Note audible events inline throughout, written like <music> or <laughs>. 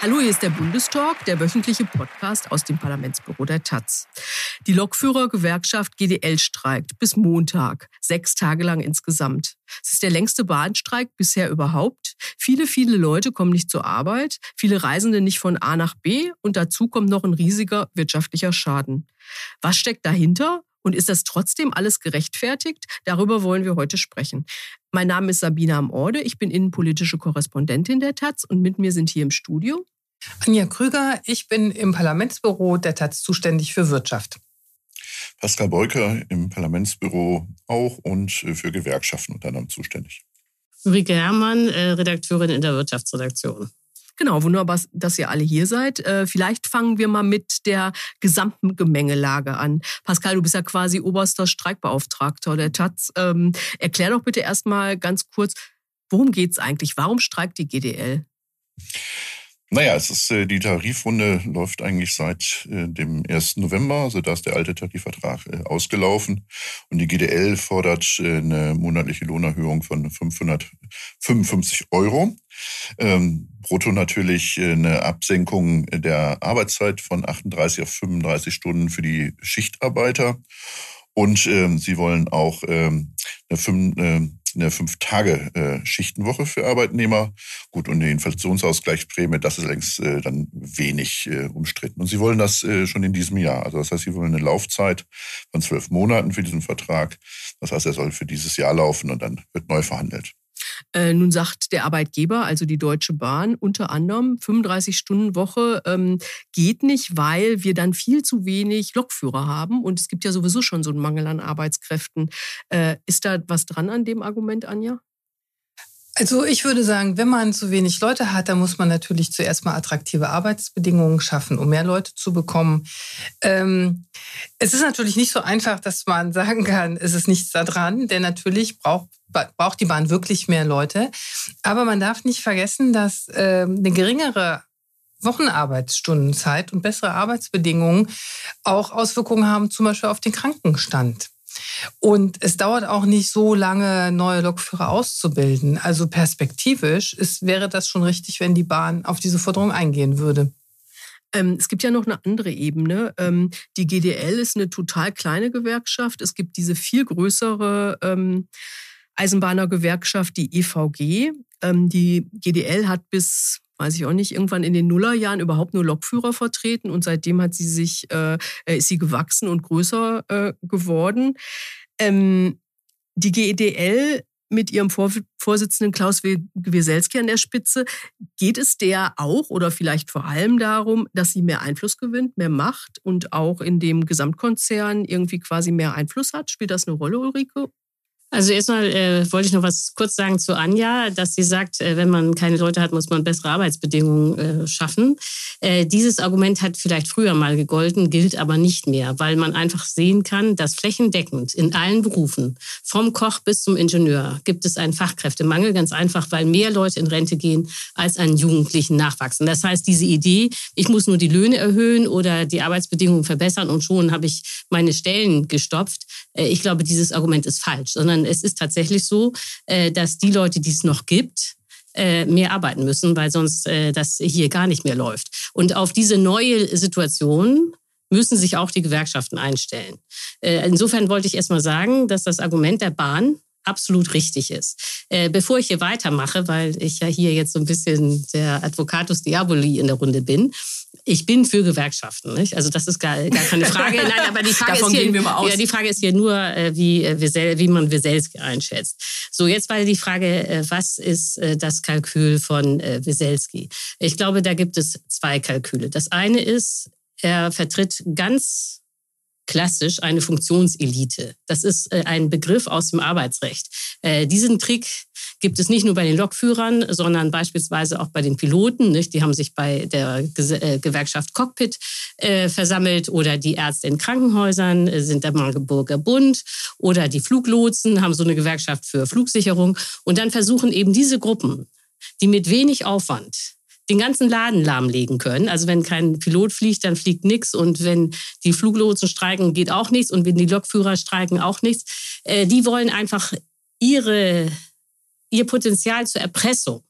Hallo, hier ist der Bundestalk, der wöchentliche Podcast aus dem Parlamentsbüro der Taz. Die Lokführergewerkschaft GDL streikt bis Montag, sechs Tage lang insgesamt. Es ist der längste Bahnstreik bisher überhaupt. Viele, viele Leute kommen nicht zur Arbeit, viele Reisende nicht von A nach B und dazu kommt noch ein riesiger wirtschaftlicher Schaden. Was steckt dahinter? Und ist das trotzdem alles gerechtfertigt? Darüber wollen wir heute sprechen. Mein Name ist Sabina Amorde, ich bin innenpolitische Korrespondentin der Taz und mit mir sind hier im Studio Anja Krüger, ich bin im Parlamentsbüro der Taz zuständig für Wirtschaft. Pascal Beuker im Parlamentsbüro auch und für Gewerkschaften unter anderem zuständig. Ulrike Herrmann, äh, Redakteurin in der Wirtschaftsredaktion. Genau, wunderbar, dass ihr alle hier seid. Äh, vielleicht fangen wir mal mit der gesamten Gemengelage an. Pascal, du bist ja quasi oberster Streikbeauftragter der Taz. Ähm, erklär doch bitte erstmal ganz kurz, worum geht es eigentlich? Warum streikt die GDL? Naja, es ist äh, die Tarifrunde läuft eigentlich seit äh, dem 1. November, also da ist der alte Tarifvertrag äh, ausgelaufen und die GDL fordert äh, eine monatliche Lohnerhöhung von 555 Euro. Ähm, brutto natürlich äh, eine Absenkung der Arbeitszeit von 38 auf 35 Stunden für die Schichtarbeiter. Und ähm, sie wollen auch ähm, eine, fünf, äh, eine Fünf-Tage-Schichtenwoche für Arbeitnehmer. Gut, und die Inflationsausgleichsprämie, das ist längst äh, dann wenig äh, umstritten. Und sie wollen das äh, schon in diesem Jahr. Also das heißt, sie wollen eine Laufzeit von zwölf Monaten für diesen Vertrag. Das heißt, er soll für dieses Jahr laufen und dann wird neu verhandelt. Äh, nun sagt der Arbeitgeber, also die Deutsche Bahn, unter anderem 35-Stunden-Woche ähm, geht nicht, weil wir dann viel zu wenig Lokführer haben. Und es gibt ja sowieso schon so einen Mangel an Arbeitskräften. Äh, ist da was dran an dem Argument, Anja? Also ich würde sagen, wenn man zu wenig Leute hat, dann muss man natürlich zuerst mal attraktive Arbeitsbedingungen schaffen, um mehr Leute zu bekommen. Ähm, es ist natürlich nicht so einfach, dass man <laughs> sagen kann, es ist nichts da dran, denn natürlich braucht braucht die Bahn wirklich mehr Leute. Aber man darf nicht vergessen, dass äh, eine geringere Wochenarbeitsstundenzeit und bessere Arbeitsbedingungen auch Auswirkungen haben, zum Beispiel auf den Krankenstand. Und es dauert auch nicht so lange, neue Lokführer auszubilden. Also perspektivisch ist, wäre das schon richtig, wenn die Bahn auf diese Forderung eingehen würde. Ähm, es gibt ja noch eine andere Ebene. Ähm, die GDL ist eine total kleine Gewerkschaft. Es gibt diese viel größere ähm, Eisenbahnergewerkschaft, die EVG. Ähm, die GDL hat bis weiß ich auch nicht, irgendwann in den Nullerjahren überhaupt nur Lokführer vertreten und seitdem hat sie sich, äh, ist sie gewachsen und größer äh, geworden. Ähm, die GDL mit ihrem Vor Vorsitzenden Klaus Wieselski an der Spitze, geht es der auch oder vielleicht vor allem darum, dass sie mehr Einfluss gewinnt, mehr Macht und auch in dem Gesamtkonzern irgendwie quasi mehr Einfluss hat? Spielt das eine Rolle, Ulrike? Also erstmal äh, wollte ich noch was kurz sagen zu Anja, dass sie sagt, äh, wenn man keine Leute hat, muss man bessere Arbeitsbedingungen äh, schaffen. Äh, dieses Argument hat vielleicht früher mal gegolten, gilt aber nicht mehr, weil man einfach sehen kann, dass flächendeckend in allen Berufen, vom Koch bis zum Ingenieur, gibt es einen Fachkräftemangel, ganz einfach, weil mehr Leute in Rente gehen, als an Jugendlichen nachwachsen. Das heißt, diese Idee, ich muss nur die Löhne erhöhen oder die Arbeitsbedingungen verbessern und schon habe ich meine Stellen gestopft, äh, ich glaube, dieses Argument ist falsch, sondern sondern es ist tatsächlich so, äh, dass die Leute, die es noch gibt, äh, mehr arbeiten müssen, weil sonst äh, das hier gar nicht mehr läuft. Und auf diese neue Situation müssen sich auch die Gewerkschaften einstellen. Insofern wollte ich erst mal sagen, dass das Argument der Bahn absolut richtig ist. bevor ich hier weitermache, weil ich ja hier jetzt so ein bisschen der Advocatus Diaboli in der Runde bin, ich bin für Gewerkschaften. Nicht? Also das ist gar, gar keine Frage. Nein, aber die <laughs> Frage, ist hier, ja, die Frage ist hier nur, äh, wie, äh, wie man Wieselski einschätzt. So, jetzt war die Frage, äh, was ist das Kalkül von Wieselski? Ich glaube, da gibt es zwei Kalküle. Das eine ist, er vertritt ganz klassisch eine Funktionselite. Das ist ein Begriff aus dem Arbeitsrecht. Diesen Trick gibt es nicht nur bei den Lokführern, sondern beispielsweise auch bei den Piloten. Die haben sich bei der äh, Gewerkschaft Cockpit äh, versammelt oder die Ärzte in Krankenhäusern äh, sind der Magdeburger Bund oder die Fluglotsen haben so eine Gewerkschaft für Flugsicherung. Und dann versuchen eben diese Gruppen, die mit wenig Aufwand den ganzen Laden lahmlegen können. Also wenn kein Pilot fliegt, dann fliegt nichts und wenn die Fluglotsen streiken, geht auch nichts und wenn die Lokführer streiken, auch nichts. Äh, die wollen einfach ihre, ihr Potenzial zur Erpressung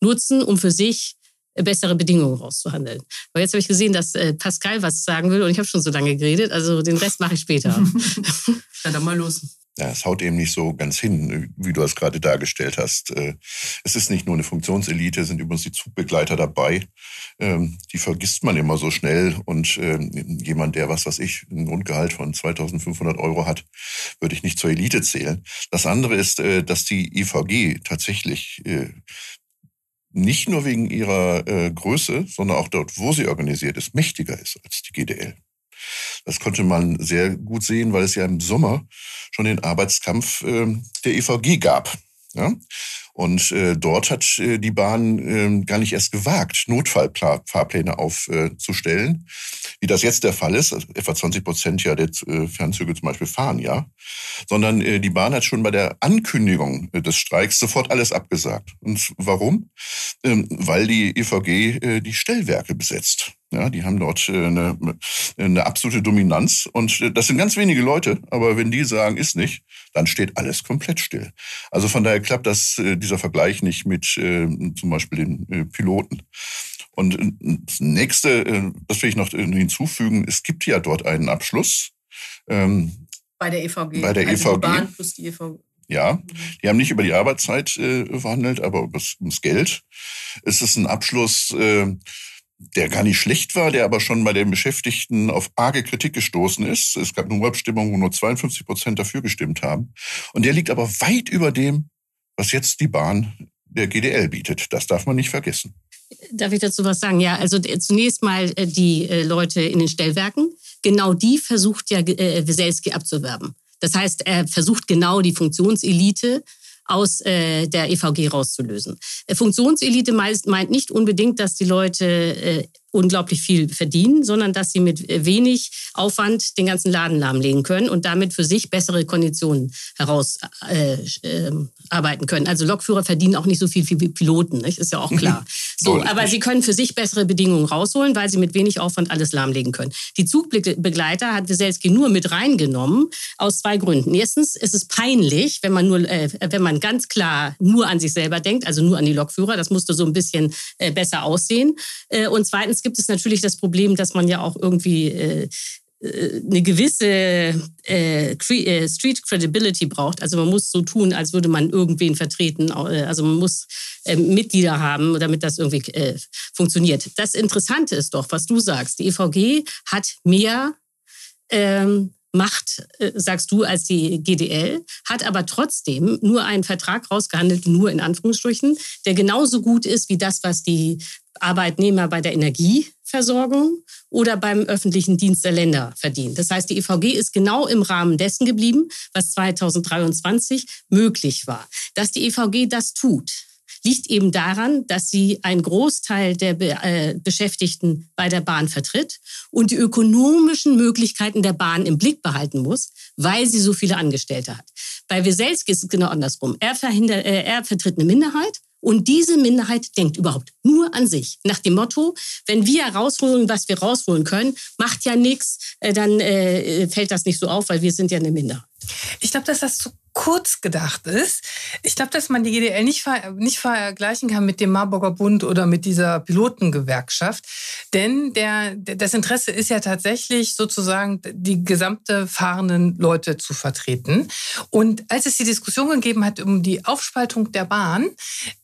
nutzen, um für sich bessere Bedingungen rauszuhandeln. Aber jetzt habe ich gesehen, dass äh, Pascal was sagen will und ich habe schon so lange geredet. Also den Rest mache ich später. <laughs> <laughs> ja, dann mal los. Ja, es haut eben nicht so ganz hin, wie du das gerade dargestellt hast. Äh, es ist nicht nur eine Funktionselite, sind übrigens die Zugbegleiter dabei. Ähm, die vergisst man immer so schnell. Und ähm, jemand, der, was weiß ich, ein Grundgehalt von 2500 Euro hat, würde ich nicht zur Elite zählen. Das andere ist, äh, dass die IVG tatsächlich äh, nicht nur wegen ihrer Größe, sondern auch dort, wo sie organisiert ist, mächtiger ist als die GDL. Das konnte man sehr gut sehen, weil es ja im Sommer schon den Arbeitskampf äh, der EVG gab. Ja? Und äh, dort hat äh, die Bahn äh, gar nicht erst gewagt, Notfallfahrpläne aufzustellen, wie das jetzt der Fall ist. Also etwa 20 Prozent ja der äh, Fernzüge zum Beispiel fahren, ja. Sondern äh, die Bahn hat schon bei der Ankündigung äh, des Streiks sofort alles abgesagt. Und warum? Ähm, weil die EVG äh, die Stellwerke besetzt. Ja, die haben dort äh, eine, eine absolute Dominanz und äh, das sind ganz wenige Leute, aber wenn die sagen, ist nicht, dann steht alles komplett still. Also von daher klappt das, dieser Vergleich nicht mit zum Beispiel den Piloten. Und das nächste, das will ich noch hinzufügen, es gibt ja dort einen Abschluss. Ähm, bei der EVG. Bei der also EVG. Die Bahn plus die EVG. Ja, die haben nicht über die Arbeitszeit äh, verhandelt, aber ums Geld. Es ist ein Abschluss, äh, der gar nicht schlecht war, der aber schon bei den Beschäftigten auf arge Kritik gestoßen ist. Es gab eine Abstimmung, wo nur 52 Prozent dafür gestimmt haben. Und der liegt aber weit über dem, was jetzt die Bahn der GDL bietet. Das darf man nicht vergessen. Darf ich dazu was sagen? Ja, also zunächst mal äh, die äh, Leute in den Stellwerken. Genau die versucht ja äh, Weselski abzuwerben. Das heißt, er versucht genau die Funktionselite aus äh, der EVG rauszulösen. Äh, Funktionselite meint, meint nicht unbedingt, dass die Leute äh, unglaublich viel verdienen, sondern dass sie mit äh, wenig Aufwand den ganzen Laden lahmlegen können und damit für sich bessere Konditionen herausarbeiten äh, äh, können. Also Lokführer verdienen auch nicht so viel wie Piloten, nicht? ist ja auch klar. <laughs> So, aber sie können für sich bessere Bedingungen rausholen, weil sie mit wenig Aufwand alles lahmlegen können. Die Zugbegleiter hat Wieselski nur mit reingenommen aus zwei Gründen. Erstens ist es peinlich, wenn man nur, äh, wenn man ganz klar nur an sich selber denkt, also nur an die Lokführer. Das musste so ein bisschen äh, besser aussehen. Äh, und zweitens gibt es natürlich das Problem, dass man ja auch irgendwie äh eine gewisse äh, äh, Street Credibility braucht. Also man muss so tun, als würde man irgendwen vertreten. Äh, also man muss äh, Mitglieder haben, damit das irgendwie äh, funktioniert. Das Interessante ist doch, was du sagst. Die EVG hat mehr ähm, Macht, sagst du, als die GDL, hat aber trotzdem nur einen Vertrag rausgehandelt, nur in Anführungsstrichen, der genauso gut ist wie das, was die Arbeitnehmer bei der Energieversorgung oder beim öffentlichen Dienst der Länder verdienen. Das heißt, die EVG ist genau im Rahmen dessen geblieben, was 2023 möglich war. Dass die EVG das tut, liegt eben daran, dass sie einen Großteil der Be äh, Beschäftigten bei der Bahn vertritt und die ökonomischen Möglichkeiten der Bahn im Blick behalten muss, weil sie so viele Angestellte hat. Bei Weselski ist es genau andersrum. Er, äh, er vertritt eine Minderheit und diese Minderheit denkt überhaupt nur an sich. Nach dem Motto, wenn wir rausholen, was wir rausholen können, macht ja nichts, äh, dann äh, fällt das nicht so auf, weil wir sind ja eine Minderheit. Ich glaube, dass das zu kurz gedacht ist. Ich glaube, dass man die GDL nicht, ver nicht vergleichen kann mit dem Marburger Bund oder mit dieser Pilotengewerkschaft. Denn der, das Interesse ist ja tatsächlich sozusagen die gesamte fahrenden Leute zu vertreten. Und als es die Diskussion gegeben hat um die Aufspaltung der Bahn,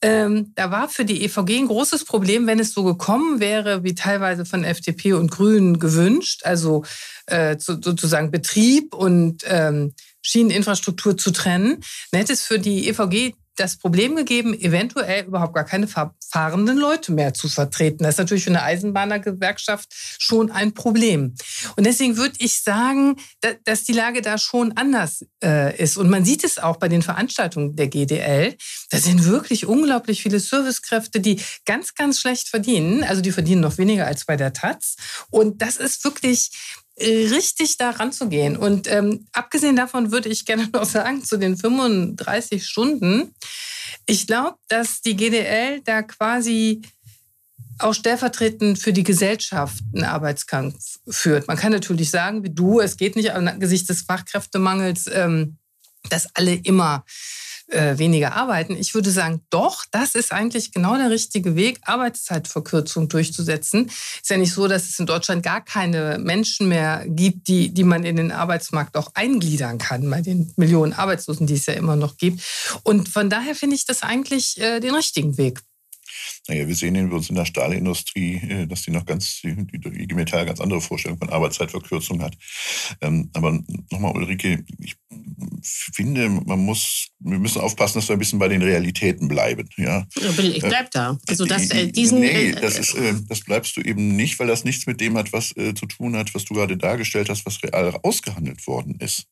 ähm, da war für die EVG ein großes Problem, wenn es so gekommen wäre, wie teilweise von FDP und Grünen gewünscht, also äh, zu, sozusagen Betrieb und ähm, Schieneninfrastruktur zu trennen, dann hätte es für die EVG das Problem gegeben, eventuell überhaupt gar keine fahrenden Leute mehr zu vertreten. Das ist natürlich für eine Eisenbahnergewerkschaft schon ein Problem. Und deswegen würde ich sagen, dass die Lage da schon anders äh, ist. Und man sieht es auch bei den Veranstaltungen der GDL. Da sind wirklich unglaublich viele Servicekräfte, die ganz, ganz schlecht verdienen. Also die verdienen noch weniger als bei der Taz. Und das ist wirklich, richtig da ranzugehen. Und ähm, abgesehen davon würde ich gerne <laughs> noch sagen, zu den 35 Stunden, ich glaube, dass die GDL da quasi auch stellvertretend für die Gesellschaft einen Arbeitskampf führt. Man kann natürlich sagen, wie du, es geht nicht angesichts des Fachkräftemangels, ähm, dass alle immer äh, weniger arbeiten. Ich würde sagen, doch, das ist eigentlich genau der richtige Weg, Arbeitszeitverkürzung durchzusetzen. Ist ja nicht so, dass es in Deutschland gar keine Menschen mehr gibt, die, die man in den Arbeitsmarkt auch eingliedern kann, bei den Millionen Arbeitslosen, die es ja immer noch gibt. Und von daher finde ich das eigentlich äh, den richtigen Weg. Naja, wir sehen in uns in der Stahlindustrie, äh, dass die noch ganz, die, IG Metall ganz andere Vorstellungen von Arbeitszeitverkürzung hat. Ähm, aber nochmal, Ulrike, ich finde, man muss, wir müssen aufpassen, dass wir ein bisschen bei den Realitäten bleiben. Ja, ich bleib da. Also das, äh, diesen, nee, das, ist, äh, das bleibst du eben nicht, weil das nichts mit dem hat, was äh, zu tun hat, was du gerade dargestellt hast, was real ausgehandelt worden ist.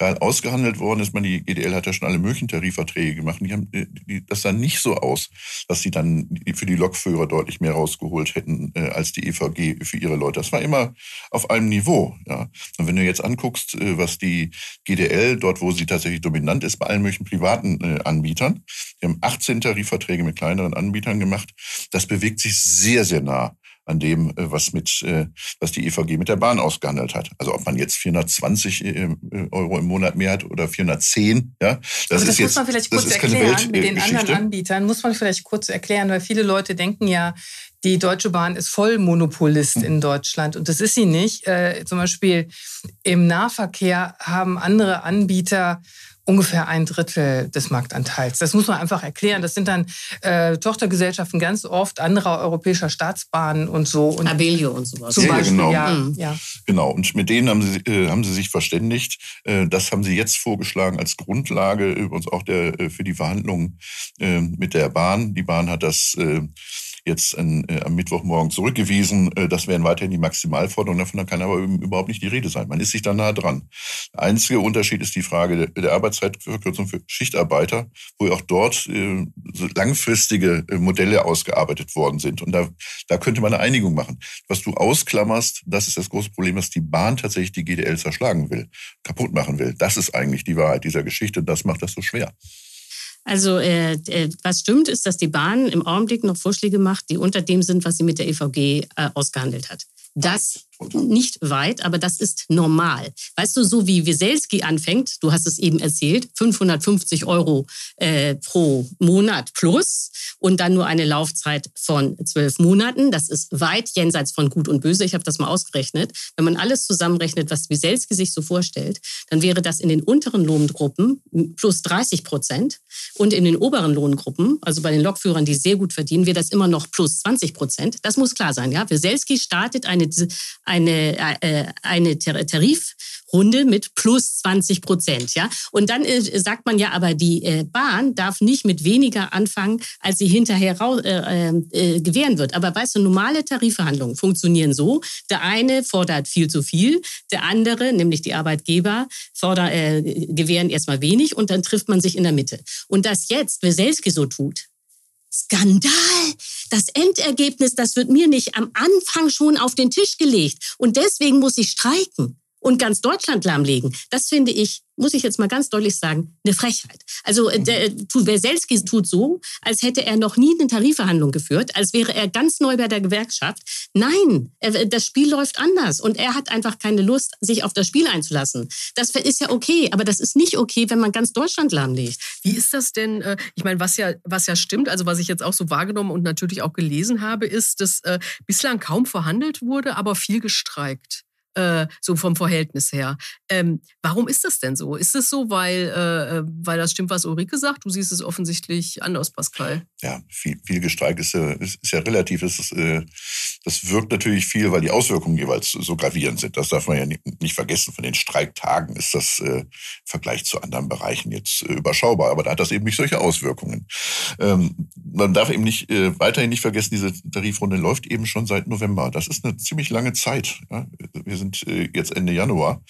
Real ausgehandelt worden ist, man, die GDL hat ja schon alle möglichen Tarifverträge gemacht. Die haben, die, das sah nicht so aus, dass sie dann für die Lokführer deutlich mehr rausgeholt hätten äh, als die EVG für ihre Leute. Das war immer auf einem Niveau. Ja. Und wenn du jetzt anguckst, äh, was die GDL dort, wo sie tatsächlich dominant ist, bei allen möglichen privaten äh, Anbietern, die haben 18 Tarifverträge mit kleineren Anbietern gemacht. Das bewegt sich sehr, sehr nah an dem, äh, was mit, äh, was die EVG mit der Bahn ausgehandelt hat. Also ob man jetzt 420 äh, Euro im Monat mehr hat oder 410, ja. Das, das ist muss jetzt, man vielleicht kurz erklären. Mit den anderen Anbietern muss man vielleicht kurz erklären, weil viele Leute denken ja, die Deutsche Bahn ist Vollmonopolist hm. in Deutschland und das ist sie nicht. Äh, zum Beispiel im Nahverkehr haben andere Anbieter ungefähr ein Drittel des Marktanteils. Das muss man einfach erklären. Das sind dann äh, Tochtergesellschaften ganz oft anderer europäischer Staatsbahnen und so. Und Abellio und sowas. Zum ja, Beispiel, genau. Ja, mhm. ja. Genau. Und mit denen haben sie, äh, haben sie sich verständigt. Äh, das haben sie jetzt vorgeschlagen als Grundlage übrigens auch der, äh, für die Verhandlungen äh, mit der Bahn. Die Bahn hat das äh, jetzt an, äh, am Mittwochmorgen zurückgewiesen. Äh, das wären weiterhin die Maximalforderungen. Davon kann aber überhaupt nicht die Rede sein. Man ist sich da nah dran. Der einzige Unterschied ist die Frage der, der Arbeitszeitverkürzung für Schichtarbeiter, wo auch dort äh, so langfristige äh, Modelle ausgearbeitet worden sind. Und da, da könnte man eine Einigung machen. Was du ausklammerst, das ist das große Problem, dass die Bahn tatsächlich die GDL zerschlagen will, kaputt machen will. Das ist eigentlich die Wahrheit dieser Geschichte. Das macht das so schwer. Also äh, äh, was stimmt, ist, dass die Bahn im Augenblick noch Vorschläge macht, die unter dem sind, was sie mit der EVG äh, ausgehandelt hat. Das nicht weit, aber das ist normal. Weißt du, so wie Wieselski anfängt, du hast es eben erzählt, 550 Euro äh, pro Monat plus und dann nur eine Laufzeit von zwölf Monaten. Das ist weit jenseits von Gut und Böse. Ich habe das mal ausgerechnet. Wenn man alles zusammenrechnet, was Wieselski sich so vorstellt, dann wäre das in den unteren Lohngruppen plus 30 Prozent und in den oberen Lohngruppen, also bei den Lokführern, die sehr gut verdienen, wäre das immer noch plus 20 Prozent. Das muss klar sein. Ja, Wieselski startet eine eine, äh, eine Tarifrunde mit plus 20 Prozent. Ja? Und dann äh, sagt man ja, aber die äh, Bahn darf nicht mit weniger anfangen, als sie hinterher äh, äh, gewähren wird. Aber weißt du, normale Tarifverhandlungen funktionieren so. Der eine fordert viel zu viel, der andere, nämlich die Arbeitgeber, fordern, äh, gewähren erstmal wenig und dann trifft man sich in der Mitte. Und das jetzt Weselski so tut, Skandal! Das Endergebnis, das wird mir nicht am Anfang schon auf den Tisch gelegt. Und deswegen muss ich streiken und ganz Deutschland lahmlegen. Das finde ich muss ich jetzt mal ganz deutlich sagen, eine Frechheit. Also äh, der, Weselski tut so, als hätte er noch nie eine Tarifverhandlung geführt, als wäre er ganz neu bei der Gewerkschaft. Nein, er, das Spiel läuft anders und er hat einfach keine Lust, sich auf das Spiel einzulassen. Das ist ja okay, aber das ist nicht okay, wenn man ganz Deutschland lahmlegt. Wie ist das denn? Äh, ich meine, was ja, was ja stimmt, also was ich jetzt auch so wahrgenommen und natürlich auch gelesen habe, ist, dass äh, bislang kaum verhandelt wurde, aber viel gestreikt äh, so vom Verhältnis her. Ähm, warum ist das denn so? Ist es so, weil, äh, äh, weil das stimmt, was Ulrike sagt? Du siehst es offensichtlich anders, Pascal. Ja, viel, viel gestreikt ist, ist, ist ja relativ. Das, ist, äh, das wirkt natürlich viel, weil die Auswirkungen jeweils so gravierend sind. Das darf man ja nicht, nicht vergessen. Von den Streiktagen ist das äh, im Vergleich zu anderen Bereichen jetzt äh, überschaubar. Aber da hat das eben nicht solche Auswirkungen. Ähm, man darf eben nicht weiterhin nicht vergessen, diese Tarifrunde läuft eben schon seit November. Das ist eine ziemlich lange Zeit. Ja? Wir sind äh, jetzt Ende Januar.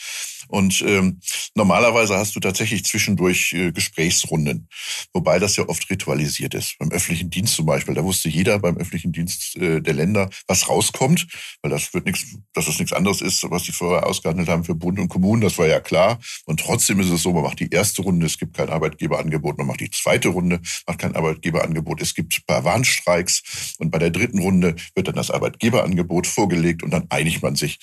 Und ähm, normalerweise hast du tatsächlich zwischendurch äh, Gesprächsrunden, wobei das ja oft ritualisiert ist. Beim öffentlichen Dienst zum Beispiel, da wusste jeder beim öffentlichen Dienst äh, der Länder, was rauskommt, weil das wird nichts, dass das nichts anderes ist, was die vorher ausgehandelt haben für Bund und Kommunen, das war ja klar. Und trotzdem ist es so, man macht die erste Runde, es gibt kein Arbeitgeberangebot, man macht die zweite Runde, macht kein Arbeitgeberangebot, es gibt ein paar Warnstreiks und bei der dritten Runde wird dann das Arbeitgeberangebot vorgelegt und dann einigt man sich.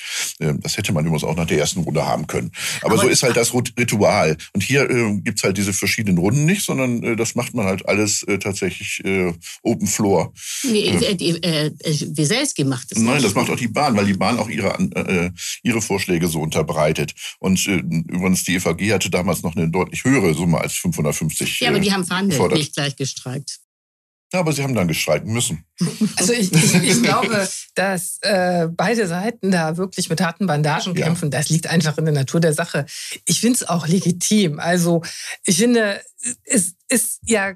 Das hätte man übrigens auch nach der ersten Runde haben können. Aber, Aber so ist halt das Ritual. Und hier äh, gibt's halt diese verschiedenen Runden nicht, sondern äh, das macht man halt alles äh, tatsächlich äh, Open Floor. Nee, äh, äh, äh, Wieselski macht es Nein, das macht auch die Bahn, weil die Bahn auch ihre, ihre Vorschläge so unterbreitet. Und übrigens, die EVG hatte damals noch eine deutlich höhere Summe als 550. Ja, aber die haben verhandelt, nicht gleich gestreikt. Ja, aber sie haben dann gestreiken müssen. Also ich, ich, ich glaube, dass äh, beide Seiten da wirklich mit harten Bandagen ja. kämpfen. Das liegt einfach in der Natur der Sache. Ich finde es auch legitim. Also ich finde, es ist ja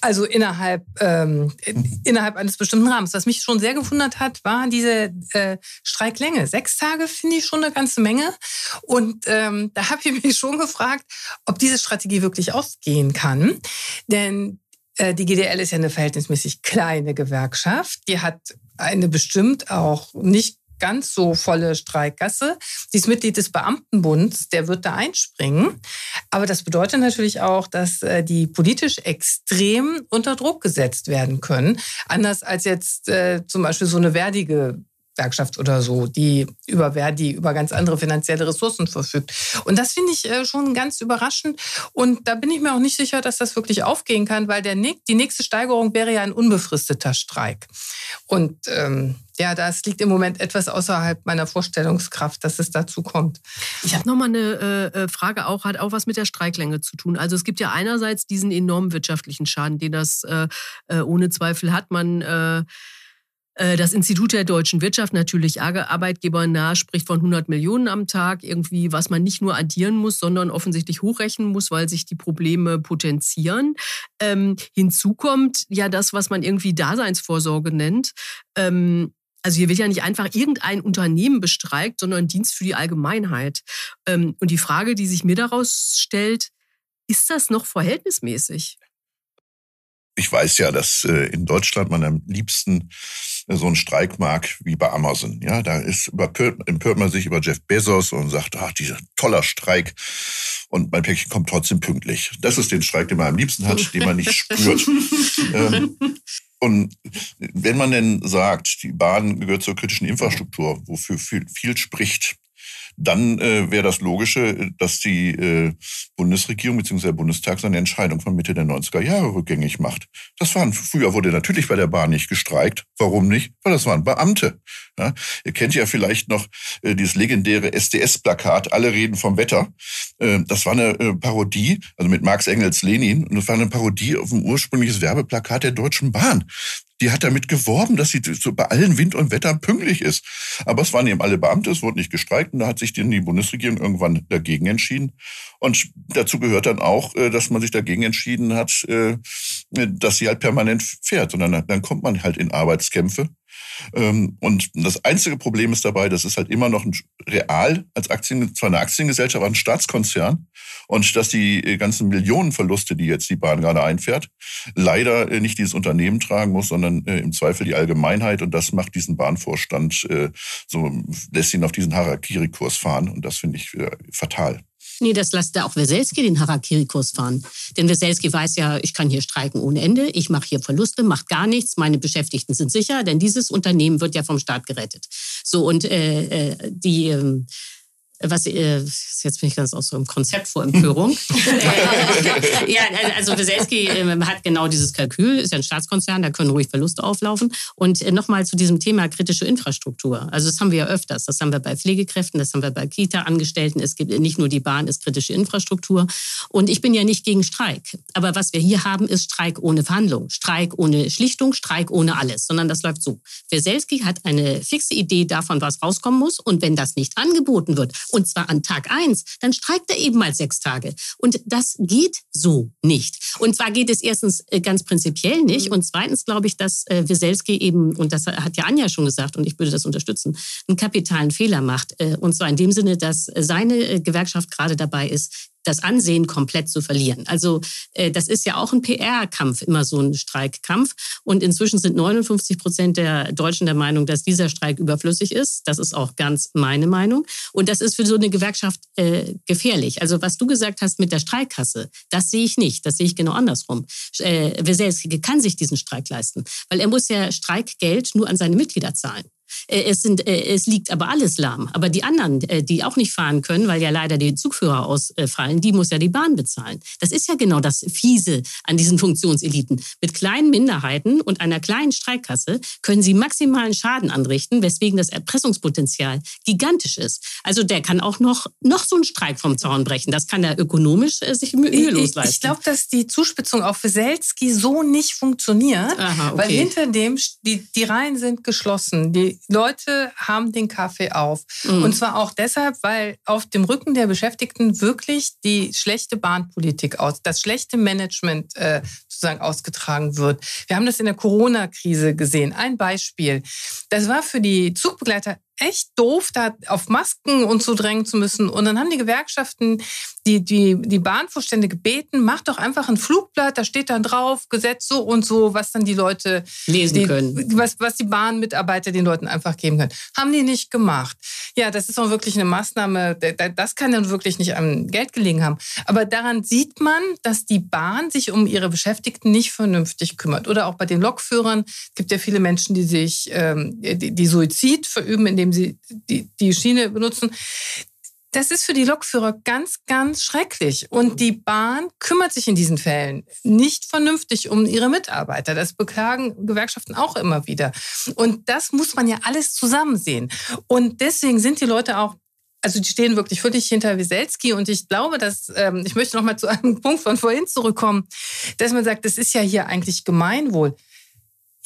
also innerhalb, ähm, innerhalb eines bestimmten Rahmens. Was mich schon sehr gewundert hat, war diese äh, Streiklänge. Sechs Tage finde ich schon eine ganze Menge. Und ähm, da habe ich mich schon gefragt, ob diese Strategie wirklich ausgehen kann. Denn die GDL ist ja eine verhältnismäßig kleine Gewerkschaft. Die hat eine bestimmt auch nicht ganz so volle Streikgasse. Sie ist Mitglied des Beamtenbunds, der wird da einspringen. Aber das bedeutet natürlich auch, dass äh, die politisch extrem unter Druck gesetzt werden können. Anders als jetzt äh, zum Beispiel so eine werdige Gewerkschaft oder so, die über Verdi, über ganz andere finanzielle Ressourcen verfügt. Und das finde ich äh, schon ganz überraschend. Und da bin ich mir auch nicht sicher, dass das wirklich aufgehen kann, weil der, die nächste Steigerung wäre ja ein unbefristeter Streik. Und ähm, ja, das liegt im Moment etwas außerhalb meiner Vorstellungskraft, dass es dazu kommt. Ich habe nochmal eine äh, äh, Frage, auch hat auch was mit der Streiklänge zu tun. Also es gibt ja einerseits diesen enormen wirtschaftlichen Schaden, den das äh, äh ohne Zweifel hat. Man äh, das Institut der deutschen Wirtschaft natürlich Arbeitgebern nahe spricht von 100 Millionen am Tag, irgendwie, was man nicht nur addieren muss, sondern offensichtlich hochrechnen muss, weil sich die Probleme potenzieren. Ähm, hinzu kommt ja das, was man irgendwie Daseinsvorsorge nennt. Ähm, also hier wird ja nicht einfach irgendein Unternehmen bestreikt, sondern Dienst für die Allgemeinheit. Ähm, und die Frage, die sich mir daraus stellt, ist das noch verhältnismäßig? Ich weiß ja, dass äh, in Deutschland man am liebsten äh, so einen Streik mag wie bei Amazon. Ja, da ist empört man sich über Jeff Bezos und sagt, ah, dieser toller Streik. Und mein Päckchen kommt trotzdem pünktlich. Das ist den Streik, den man am liebsten hat, den man nicht spürt. <laughs> ähm, und wenn man denn sagt, die Bahn gehört zur kritischen Infrastruktur, wofür viel, viel spricht, dann äh, wäre das Logische, dass die äh, Bundesregierung bzw. der Bundestag seine Entscheidung von Mitte der 90er Jahre rückgängig macht. Das waren, früher wurde natürlich bei der Bahn nicht gestreikt. Warum nicht? Weil das waren Beamte. Ja, ihr kennt ja vielleicht noch äh, dieses legendäre SDS-Plakat, alle reden vom Wetter. Äh, das war eine äh, Parodie, also mit Marx Engels Lenin, und das war eine Parodie auf ein ursprüngliches Werbeplakat der Deutschen Bahn die hat damit geworben, dass sie so bei allen Wind und Wetter pünktlich ist. Aber es waren eben alle Beamte, es wurde nicht gestreikt und da hat sich die Bundesregierung irgendwann dagegen entschieden. Und dazu gehört dann auch, äh, dass man sich dagegen entschieden hat, äh, dass sie halt permanent fährt, sondern dann kommt man halt in Arbeitskämpfe. Ähm, und das einzige Problem ist dabei, das ist halt immer noch ein real als Aktien, zwar eine Aktiengesellschaft, aber ein Staatskonzern. Und dass die äh, ganzen Millionenverluste, die jetzt die Bahn gerade einfährt, leider äh, nicht dieses Unternehmen tragen muss, sondern äh, im Zweifel die Allgemeinheit. Und das macht diesen Bahnvorstand so, lässt ihn auf diesen Harakiri-Kurs fahren. Und das finde ich fatal. Nee, das lässt ja auch Weselski den Harakiri-Kurs fahren. Denn Weselski weiß ja, ich kann hier streiken ohne Ende, ich mache hier Verluste, macht gar nichts, meine Beschäftigten sind sicher, denn dieses Unternehmen wird ja vom Staat gerettet. So, und äh, äh die... Äh, was äh, jetzt bin ich ganz aus so einem Konzept vor Empörung. <laughs> ja, also Weselski äh, hat genau dieses Kalkül, ist ja ein Staatskonzern, da können ruhig Verluste auflaufen. Und äh, nochmal zu diesem Thema kritische Infrastruktur. Also das haben wir ja öfters. Das haben wir bei Pflegekräften, das haben wir bei Kita-Angestellten. Es gibt nicht nur die Bahn, ist kritische Infrastruktur. Und ich bin ja nicht gegen Streik. Aber was wir hier haben, ist Streik ohne Verhandlung, Streik ohne Schlichtung, Streik ohne alles, sondern das läuft so. Weselski hat eine fixe Idee davon, was rauskommen muss. Und wenn das nicht angeboten wird, und zwar an Tag eins, dann streikt er eben mal sechs Tage. Und das geht so nicht. Und zwar geht es erstens äh, ganz prinzipiell nicht. Mhm. Und zweitens glaube ich, dass äh, Wieselski eben, und das hat ja Anja schon gesagt, und ich würde das unterstützen, einen kapitalen Fehler macht. Äh, und zwar in dem Sinne, dass seine Gewerkschaft gerade dabei ist, das Ansehen komplett zu verlieren. Also äh, das ist ja auch ein PR-Kampf, immer so ein Streikkampf. Und inzwischen sind 59 Prozent der Deutschen der Meinung, dass dieser Streik überflüssig ist. Das ist auch ganz meine Meinung. Und das ist für so eine Gewerkschaft äh, gefährlich. Also was du gesagt hast mit der Streikkasse, das sehe ich nicht. Das sehe ich genau andersrum. Äh, Weselski kann sich diesen Streik leisten, weil er muss ja Streikgeld nur an seine Mitglieder zahlen. Äh, es, sind, äh, es liegt aber alles lahm. Aber die anderen, äh, die auch nicht fahren können, weil ja leider die Zugführer ausfallen, die muss ja die Bahn bezahlen. Das ist ja genau das Fiese an diesen Funktionseliten. Mit kleinen Minderheiten und einer kleinen Streikkasse können sie maximalen Schaden anrichten, weswegen das Erpressungspotenzial gigantisch ist. Also der kann auch noch, noch so einen Streik vom Zaun brechen. Das kann er ökonomisch sich mühelos leisten. Ich glaube, dass die Zuspitzung auf Weselski so nicht funktioniert, Aha, okay. weil hinter dem, die, die Reihen sind geschlossen. Die Leute haben den Kaffee auf. Mhm. Und zwar auch deshalb, weil auf dem Rücken der Beschäftigten wirklich die schlechte Bahnpolitik aus, das schlechte Management äh, sozusagen ausgetragen wird. Wir haben das in der Corona-Krise gesehen. Ein Beispiel. Das war für die Zugbegleiter echt doof, da auf Masken und so drängen zu müssen. Und dann haben die Gewerkschaften die, die, die Bahnvorstände gebeten, mach doch einfach ein Flugblatt, da steht dann drauf, Gesetz so und so, was dann die Leute lesen die, können. Was, was die Bahnmitarbeiter den Leuten einfach geben können. Haben die nicht gemacht. Ja, das ist auch wirklich eine Maßnahme, das kann dann wirklich nicht am Geld gelegen haben. Aber daran sieht man, dass die Bahn sich um ihre Beschäftigten nicht vernünftig kümmert. Oder auch bei den Lokführern. Es gibt ja viele Menschen, die sich ähm, die, die Suizid verüben, indem indem sie die, die Schiene benutzen. Das ist für die Lokführer ganz, ganz schrecklich. Und die Bahn kümmert sich in diesen Fällen nicht vernünftig um ihre Mitarbeiter. Das beklagen Gewerkschaften auch immer wieder. Und das muss man ja alles zusammen sehen. Und deswegen sind die Leute auch also die stehen wirklich völlig hinter Wieselski und ich glaube, dass ähm, ich möchte noch mal zu einem <laughs> Punkt von vorhin zurückkommen, dass man sagt, das ist ja hier eigentlich Gemeinwohl.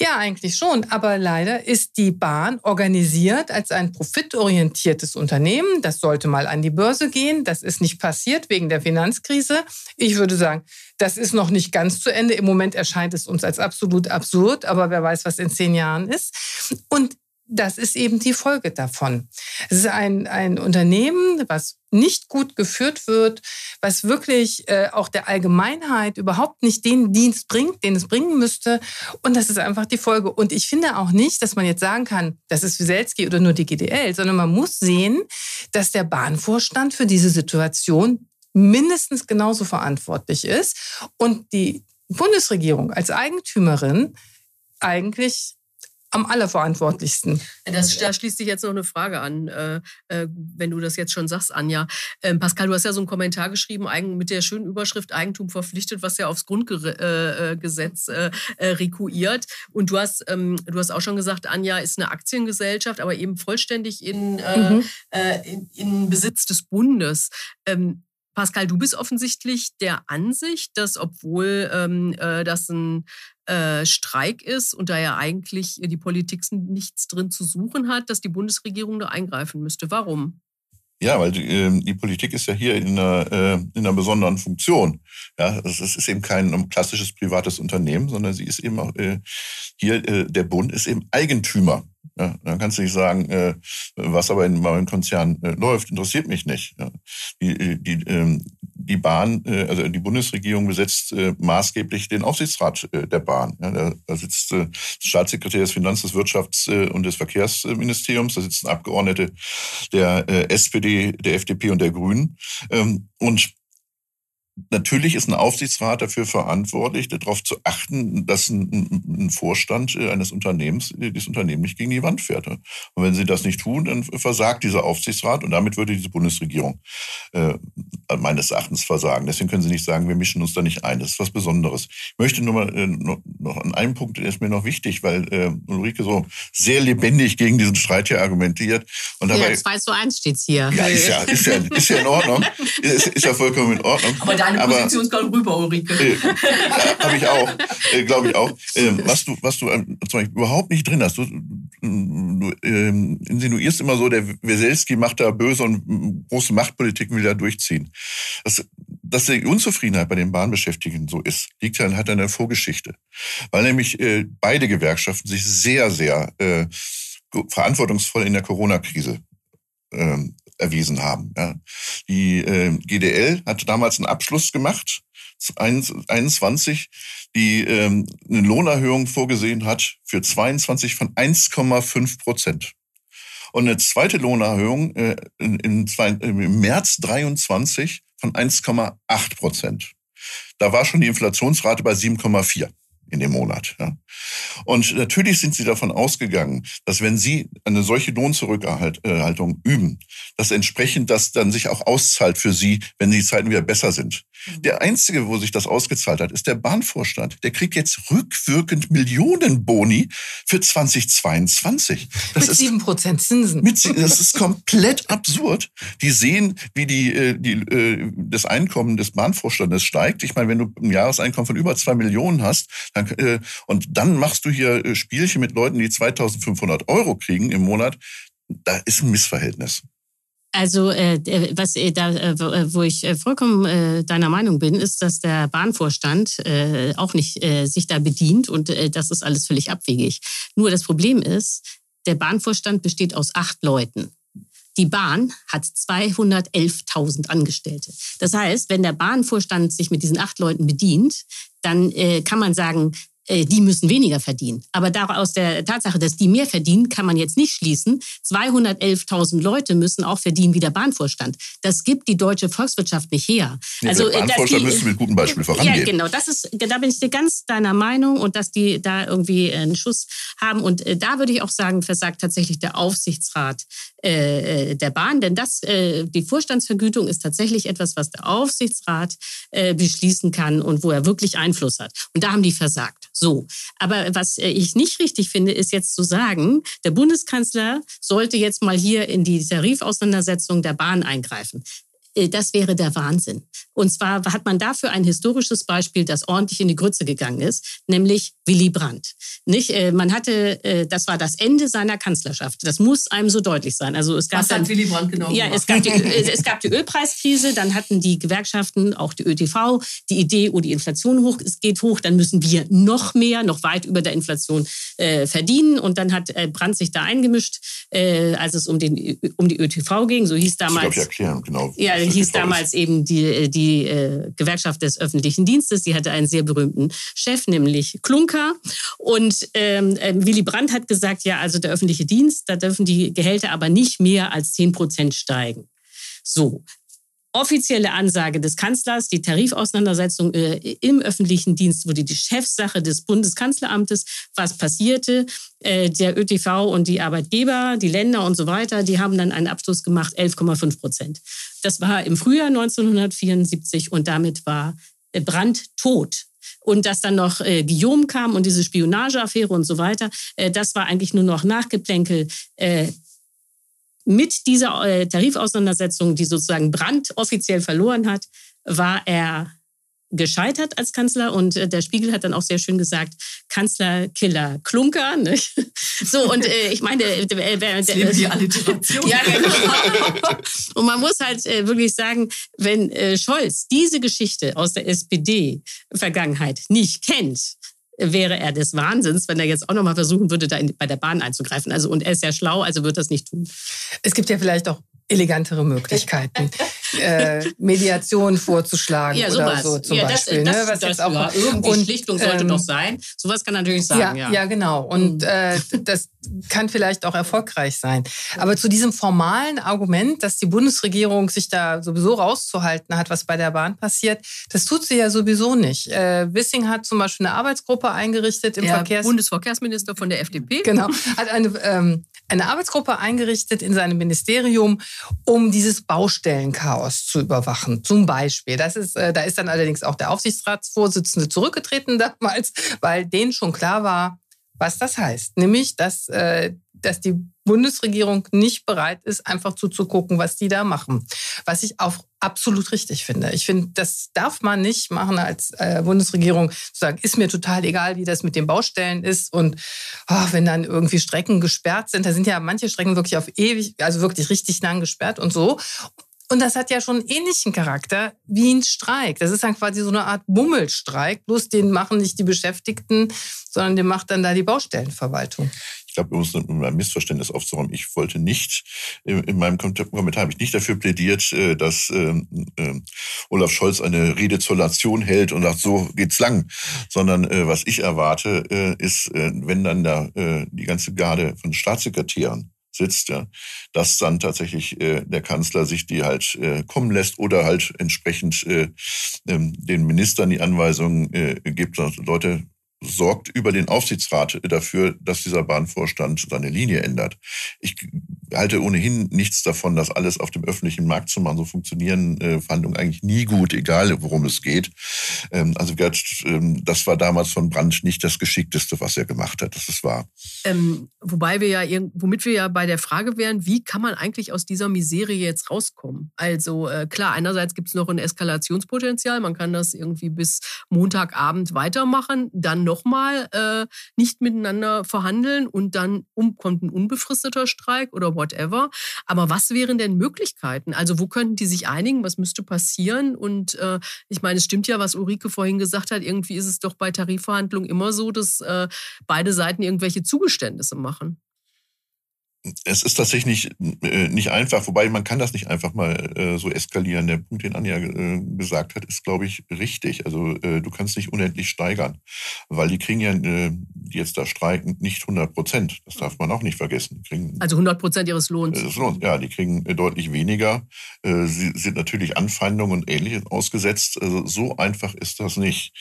Ja, eigentlich schon. Aber leider ist die Bahn organisiert als ein profitorientiertes Unternehmen. Das sollte mal an die Börse gehen. Das ist nicht passiert wegen der Finanzkrise. Ich würde sagen, das ist noch nicht ganz zu Ende. Im Moment erscheint es uns als absolut absurd, aber wer weiß, was in zehn Jahren ist. Und das ist eben die Folge davon. Es ist ein, ein Unternehmen, was nicht gut geführt wird, was wirklich äh, auch der Allgemeinheit überhaupt nicht den Dienst bringt, den es bringen müsste. Und das ist einfach die Folge. Und ich finde auch nicht, dass man jetzt sagen kann, das ist Wieselski oder nur die GDL, sondern man muss sehen, dass der Bahnvorstand für diese Situation mindestens genauso verantwortlich ist und die Bundesregierung als Eigentümerin eigentlich am allerverantwortlichsten. Das, da schließt sich jetzt noch eine Frage an, äh, äh, wenn du das jetzt schon sagst, Anja. Ähm, Pascal, du hast ja so einen Kommentar geschrieben mit der schönen Überschrift Eigentum verpflichtet, was ja aufs Grundgesetz äh, äh, äh, rekuiert. Und du hast, ähm, du hast auch schon gesagt, Anja ist eine Aktiengesellschaft, aber eben vollständig in, äh, mhm. in, in, Besitz des Bundes. Ähm, Pascal, du bist offensichtlich der Ansicht, dass obwohl ähm, äh, das ein äh, Streik ist und da ja eigentlich die Politik nichts drin zu suchen hat, dass die Bundesregierung da eingreifen müsste. Warum? Ja, weil die, äh, die Politik ist ja hier in einer, äh, in einer besonderen Funktion. Ja, es ist eben kein klassisches privates Unternehmen, sondern sie ist eben auch, äh, hier, der Bund ist eben Eigentümer ja, dann kannst du nicht sagen, äh, was aber in meinem Konzern äh, läuft, interessiert mich nicht. Ja. Die, äh, die, ähm, die Bahn, äh, also die Bundesregierung besetzt äh, maßgeblich den Aufsichtsrat äh, der Bahn. Ja, da, da sitzt äh, Staatssekretär des Finanz-, des Wirtschafts- und des Verkehrsministeriums, da sitzen Abgeordnete der SPD, der FDP und der Grünen. Ähm, und Natürlich ist ein Aufsichtsrat dafür verantwortlich, darauf zu achten, dass ein, Vorstand äh, eines Unternehmens äh, das Unternehmen nicht gegen die Wand fährt. Und wenn sie das nicht tun, dann versagt dieser Aufsichtsrat und damit würde diese Bundesregierung äh, meines Erachtens versagen. Deswegen können Sie nicht sagen, wir mischen uns da nicht ein. Das ist was Besonderes. Ich möchte nur mal äh, noch, an einem Punkt, der ist mir noch wichtig, weil äh, Ulrike so sehr lebendig gegen diesen Streit hier argumentiert. Und dabei, ja, 2 zu 1 steht's hier. Ja, ist ja, ist ja, ist ja in Ordnung. Ist, ist ja vollkommen in Ordnung. Aber deine aber, Position kommt rüber, Ulrike. Äh, Habe ich auch, äh, glaube ich auch. Äh, was du, was du ähm, zum Beispiel überhaupt nicht drin hast, du ähm, insinuierst immer so, der Weselski macht da böse und große Machtpolitik will da durchziehen. Das, dass die Unzufriedenheit bei den Bahnbeschäftigten so ist, liegt ja hat eine Vorgeschichte. Weil nämlich äh, beide Gewerkschaften sich sehr, sehr äh, verantwortungsvoll in der Corona-Krise ähm, erwiesen haben. Ja. Die äh, GDL hatte damals einen Abschluss gemacht, 21, die ähm, eine Lohnerhöhung vorgesehen hat für 22 von 1,5 Prozent. Und eine zweite Lohnerhöhung äh, in, in zwei, im März 23 von 1,8 Prozent. Da war schon die Inflationsrate bei 7,4 in dem Monat. Ja. Und natürlich sind sie davon ausgegangen, dass wenn sie eine solche Lohnzurückhaltung üben, dass entsprechend das dann sich auch auszahlt für sie, wenn die Zeiten wieder besser sind. Mhm. Der einzige, wo sich das ausgezahlt hat, ist der Bahnvorstand. Der kriegt jetzt rückwirkend Millionen Boni für 2022. Das mit sieben Prozent Zinsen. Mit, das ist komplett absurd. Die sehen, wie die, äh, die, äh, das Einkommen des Bahnvorstandes steigt. Ich meine, wenn du ein Jahreseinkommen von über zwei Millionen hast, dann, äh, und dann machst du hier Spielchen mit Leuten, die 2500 Euro kriegen im Monat, da ist ein Missverhältnis. Also äh, was äh, da, äh, wo ich äh, vollkommen äh, deiner Meinung bin, ist, dass der Bahnvorstand äh, auch nicht äh, sich da bedient und äh, das ist alles völlig abwegig. Nur das Problem ist, der Bahnvorstand besteht aus acht Leuten. Die Bahn hat 211.000 Angestellte. Das heißt, wenn der Bahnvorstand sich mit diesen acht Leuten bedient, dann äh, kann man sagen, die müssen weniger verdienen. Aber aus der Tatsache, dass die mehr verdienen, kann man jetzt nicht schließen. 211.000 Leute müssen auch verdienen wie der Bahnvorstand. Das gibt die deutsche Volkswirtschaft nicht her. Nee, also der Bahnvorstand müsste mit gutem Beispiel vorangehen. Ja, genau. Das ist, da bin ich dir ganz deiner Meinung und dass die da irgendwie einen Schuss haben. Und äh, da würde ich auch sagen, versagt tatsächlich der Aufsichtsrat äh, der Bahn, denn das, die Vorstandsvergütung ist tatsächlich etwas, was der Aufsichtsrat beschließen kann und wo er wirklich Einfluss hat. Und da haben die versagt. So. Aber was äh, ich nicht richtig finde, ist jetzt zu sagen, der Bundeskanzler sollte jetzt mal hier in die Tarifauseinandersetzung der Bahn eingreifen. Äh, das wäre der Wahnsinn. Und zwar hat man dafür ein historisches Beispiel, das ordentlich in die Grütze gegangen ist, nämlich Willy Brandt. Nicht? Äh, man hatte, äh, das war das Ende seiner Kanzlerschaft. Das muss einem so deutlich sein. Also es gab Was dann, hat Willy Brandt genau Ja, es gab, die, es gab die Ölpreiskrise, dann hatten die Gewerkschaften, auch die ÖTV, die Idee, oh, die Inflation hoch, es geht hoch, dann müssen wir noch mehr, noch weit über der Inflation äh, verdienen. Und dann hat Brandt sich da eingemischt, äh, als es um, den, um die ÖTV ging. So hieß damals. Ich, ich erklären, genau. Ja, hieß damals eben die, die äh, Gewerkschaft des öffentlichen Dienstes. Die hatte einen sehr berühmten Chef, nämlich Klunker. Und ähm, äh, Willy Brandt hat gesagt, ja, also der öffentliche Dienst, da dürfen die Gehälter aber nicht mehr als 10 Prozent steigen. So, offizielle Ansage des Kanzlers, die Tarifauseinandersetzung äh, im öffentlichen Dienst wurde die Chefsache des Bundeskanzleramtes. Was passierte? Äh, der ÖTV und die Arbeitgeber, die Länder und so weiter, die haben dann einen Abschluss gemacht, 11,5 Prozent. Das war im Frühjahr 1974 und damit war äh, Brand tot. Und dass dann noch äh, Guillaume kam und diese Spionageaffäre und so weiter, äh, das war eigentlich nur noch Nachgeplänkel. Äh, mit dieser äh, Tarifauseinandersetzung, die sozusagen Brandt offiziell verloren hat, war er gescheitert als Kanzler und äh, der Spiegel hat dann auch sehr schön gesagt, Kanzler Killer Klunker. Ne? <laughs> So und äh, ich meine, äh, äh, äh, die Alliteration. ja, genau. <laughs> Und man muss halt äh, wirklich sagen, wenn äh, Scholz diese Geschichte aus der SPD-Vergangenheit nicht kennt, wäre er des Wahnsinns, wenn er jetzt auch nochmal versuchen würde, da in, bei der Bahn einzugreifen. Also, und er ist ja schlau, also wird das nicht tun. Es gibt ja vielleicht auch elegantere Möglichkeiten, <laughs> äh, Mediation vorzuschlagen ja, oder so zum ja, das, Beispiel. Das, ne? Was das, jetzt auch ja, irgendwie und, Schlichtung sollte ähm, doch sein. Sowas kann natürlich sein. Ja, ja. ja genau. Und mhm. äh, das kann vielleicht auch erfolgreich sein. Aber zu diesem formalen Argument, dass die Bundesregierung sich da sowieso rauszuhalten hat, was bei der Bahn passiert, das tut sie ja sowieso nicht. Äh, Wissing hat zum Beispiel eine Arbeitsgruppe eingerichtet im der Verkehrs... Bundesverkehrsminister von der FDP. Genau. Hat eine, ähm, eine Arbeitsgruppe eingerichtet in seinem Ministerium, um dieses Baustellenchaos zu überwachen. Zum Beispiel. Das ist, äh, da ist dann allerdings auch der Aufsichtsratsvorsitzende zurückgetreten <laughs> damals, weil denen schon klar war, was das heißt. Nämlich, dass äh, dass die Bundesregierung nicht bereit ist, einfach zuzugucken, was die da machen. Was ich auch absolut richtig finde. Ich finde, das darf man nicht machen als äh, Bundesregierung, zu sagen, ist mir total egal, wie das mit den Baustellen ist. Und oh, wenn dann irgendwie Strecken gesperrt sind, da sind ja manche Strecken wirklich auf ewig, also wirklich richtig lang gesperrt und so. Und das hat ja schon einen ähnlichen Charakter wie ein Streik. Das ist dann quasi so eine Art Bummelstreik. Bloß den machen nicht die Beschäftigten, sondern den macht dann da die Baustellenverwaltung. Ich glaube, um ein Missverständnis aufzuräumen, ich wollte nicht, in meinem Kommentar habe ich nicht dafür plädiert, äh, dass ähm, äh, Olaf Scholz eine Rede zur Nation hält und sagt, so geht's lang, sondern äh, was ich erwarte, äh, ist, äh, wenn dann da äh, die ganze Garde von Staatssekretären sitzt, ja, dass dann tatsächlich äh, der Kanzler sich die halt äh, kommen lässt oder halt entsprechend äh, ähm, den Ministern die Anweisungen äh, gibt, Leute, sorgt über den Aufsichtsrat dafür, dass dieser Bahnvorstand seine Linie ändert. Ich halte ohnehin nichts davon, das alles auf dem öffentlichen Markt zu machen. So funktionieren äh, Verhandlungen eigentlich nie gut, egal worum es geht. Ähm, also ähm, das war damals von Brandt nicht das Geschickteste, was er gemacht hat. Das ist wahr. Ähm, wobei wir ja, womit wir ja bei der Frage wären, wie kann man eigentlich aus dieser Miserie jetzt rauskommen? Also äh, klar, einerseits gibt es noch ein Eskalationspotenzial. Man kann das irgendwie bis Montagabend weitermachen, dann nochmal äh, nicht miteinander verhandeln und dann um, kommt ein unbefristeter Streik oder whatever. Aber was wären denn Möglichkeiten? Also wo könnten die sich einigen? Was müsste passieren? Und äh, ich meine, es stimmt ja, was Ulrike vorhin gesagt hat. Irgendwie ist es doch bei Tarifverhandlungen immer so, dass äh, beide Seiten irgendwelche Zugeständnisse machen es ist tatsächlich äh, nicht einfach, wobei man kann das nicht einfach mal äh, so eskalieren. Der Punkt, den Anja äh, gesagt hat, ist, glaube ich, richtig. Also du kannst nicht unendlich steigern, weil die kriegen ja, die jetzt da streiken, nicht 100 Prozent. Das darf man auch nicht vergessen. Also 100 Prozent ihres Lohns. Ja, die kriegen deutlich weniger. Sie sind natürlich Anfeindungen und Ähnliches ausgesetzt. Also so einfach ist das nicht.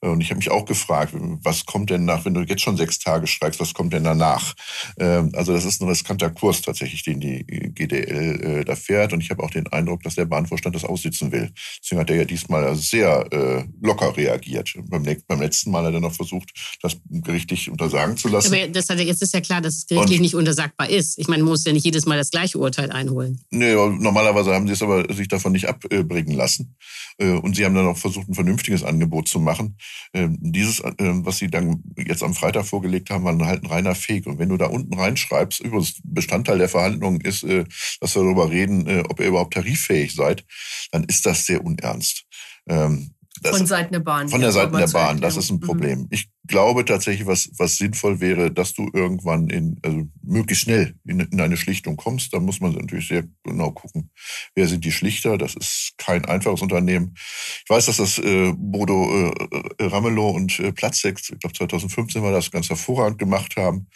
Und ich habe mich auch gefragt, was kommt denn nach, wenn du jetzt schon sechs Tage streikst, was kommt denn danach? Ähm, also das ist ein riskanter Kurs tatsächlich, den die GDL äh, da fährt. Und ich habe auch den Eindruck, dass der Bahnvorstand das aussitzen will. Deswegen hat er ja diesmal sehr äh, locker reagiert. Beim, beim, letzten Mal hat er noch versucht, das gerichtlich untersagen zu lassen. Aber das hat, jetzt ist ja klar, dass es gerichtlich und, nicht untersagbar ist. Ich meine, man muss ja nicht jedes Mal das gleiche Urteil einholen. Nee, normalerweise haben sie es aber sich davon nicht abbringen lassen. Äh, und sie haben dann auch versucht, ein vernünftiges Angebot zu machen. Ähm, dieses, äh, was sie dann jetzt am Freitag vorgelegt haben, war halt ein reiner Fake. Und wenn du da unten reinschreibst, übrigens Bestandteil der Verhandlungen ist, äh, dass wir darüber reden, äh, ob ihr überhaupt tariffähig seid, dann ist das sehr unernst. Ähm, das, von Seiten der Bahn. Von der Seite der Bahn, das ist ein mhm. Problem. Ich glaube tatsächlich, was, was sinnvoll wäre, dass du irgendwann in, also möglichst schnell in, in eine Schlichtung kommst. Da muss man natürlich sehr genau gucken, wer sind die Schlichter. Das ist kein einfaches Unternehmen. Ich weiß, dass das äh, Bodo äh, Ramelow und äh, Platzek, ich glaube 2015 war das, ganz hervorragend gemacht haben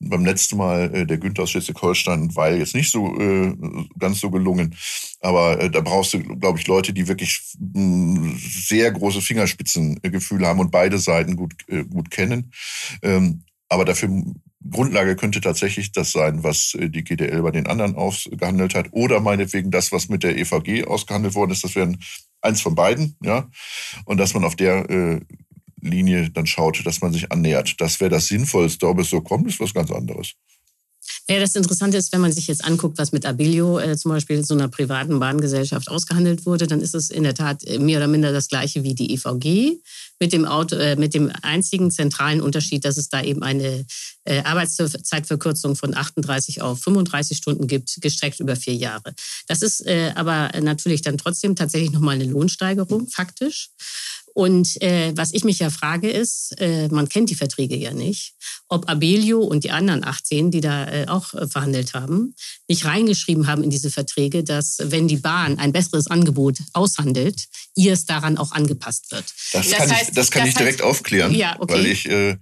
beim letzten Mal äh, der Günther aus Schleswig-Holstein war jetzt nicht so äh, ganz so gelungen. Aber äh, da brauchst du, glaube ich, Leute, die wirklich mh, mm, sehr große Fingerspitzengefühle haben und beide Seiten gut, äh, gut kennen. Ähm, aber dafür Grundlage könnte tatsächlich das sein, was äh, die GDL bei den anderen ausgehandelt hat. Oder meinetwegen das, was mit der EVG ausgehandelt worden ist. Das wären eins von beiden, ja. Und dass man auf der äh, Linie dann schaut, dass man sich annähert. Das wäre das Sinnvollste. Ob es so kommt, ist was ganz anderes. Ja, das Interessante ist, wenn man sich jetzt anguckt, was mit Abilio äh, zum Beispiel so einer privaten Bahngesellschaft ausgehandelt wurde, dann ist es in der Tat äh, mehr oder minder das gleiche wie die EVG, mit dem, Auto, äh, mit dem einzigen zentralen Unterschied, dass es da eben eine äh, Arbeitszeitverkürzung von 38 auf 35 Stunden gibt, gestreckt über vier Jahre. Das ist äh, aber natürlich dann trotzdem tatsächlich nochmal eine Lohnsteigerung, faktisch. Und äh, was ich mich ja frage ist, äh, man kennt die Verträge ja nicht, ob Abelio und die anderen 18, die da äh, auch äh, verhandelt haben, nicht reingeschrieben haben in diese Verträge, dass wenn die Bahn ein besseres Angebot aushandelt, ihr es daran auch angepasst wird. Das, das kann, heißt, ich, das kann das ich direkt heißt, aufklären, ja, okay. weil ich, äh,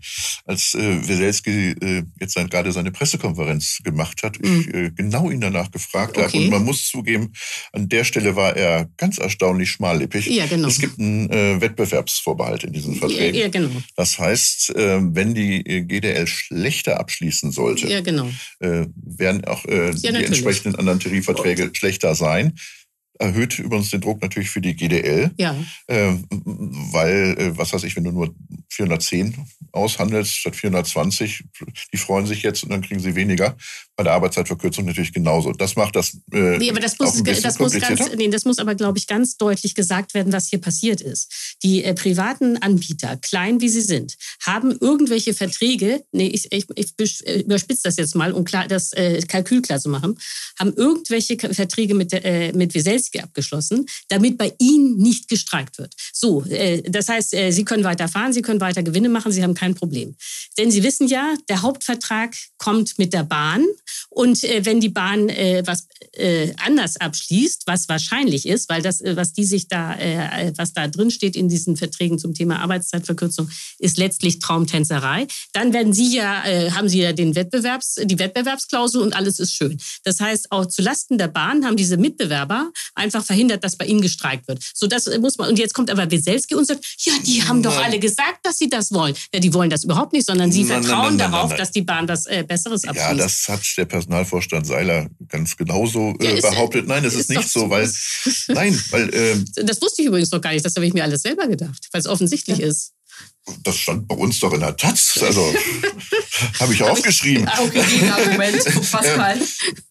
als äh, Weselski jetzt gerade seine Pressekonferenz gemacht hat, mhm. ich genau ihn danach gefragt okay. habe. Und man muss zugeben, an der Stelle war er ganz erstaunlich schmallippig. Ja, genau. Es gibt einen Wettbewerb Wettbewerbsvorbehalt in diesen Verträgen. Ja, genau. Das heißt, äh, wenn die äh, GDL schlechter abschließen sollte, ja, genau. Äh, werden auch ja, die entsprechenden anderen Tarifverträge schlechter sein. Erhöht übrigens den Druck natürlich für die GDL. Ja. Äh, weil, äh, was weiß ich, wenn du nur 410 aushandelst statt 420, die freuen sich jetzt und dann kriegen sie weniger. Bei der Arbeitszeitverkürzung natürlich genauso. Das macht das. Äh, nee, aber das muss, das muss ganz, nee, das muss aber, glaube ich, ganz deutlich gesagt werden, was hier passiert ist. Die äh, privaten Anbieter, klein wie sie sind, haben irgendwelche Verträge, nee, ich, ich, ich äh, überspitze das jetzt mal, um klar, das äh, Kalkül klar zu machen, haben irgendwelche Verträge mit, äh, mit Wieselski abgeschlossen, damit bei ihnen nicht gestreikt wird. So, äh, das heißt, äh, sie können weiterfahren, sie können weiter Gewinne machen, sie haben kein Problem. Denn sie wissen ja, der Hauptvertrag kommt mit der Bahn und äh, wenn die Bahn äh, was äh, anders abschließt, was wahrscheinlich ist, weil das, äh, was die sich da, was da drin steht in diesen Verträgen zum Thema Arbeitszeitverkürzung, ist letztlich Traumtänzerei. Dann werden sie ja, haben sie ja den Wettbewerbs, die Wettbewerbsklausel und alles ist schön. Das heißt, auch zulasten der Bahn haben diese Mitbewerber einfach verhindert, dass bei ihnen gestreikt wird. So das muss man. Und jetzt kommt aber Weselski und sagt, ja, die haben doch alle gesagt, dass sie das wollen. Ja, die wollen das überhaupt nicht, sondern sie nein, vertrauen nein, nein, darauf, dass die Bahn das äh, Besseres abschließt. Ja, das hat der Personalvorstand Seiler ganz genauso äh, ja, behauptet. Nein, es ist, ist nicht so, weil nein, weil äh, <laughs> das wusste ich übrigens noch gar nicht. Das habe ich mir alles selber gedacht, weil es offensichtlich ja. ist. Das stand bei uns doch in der Taz. Also <laughs> habe ich aufgeschrieben. Ah, okay, Argument, <laughs> Pascal.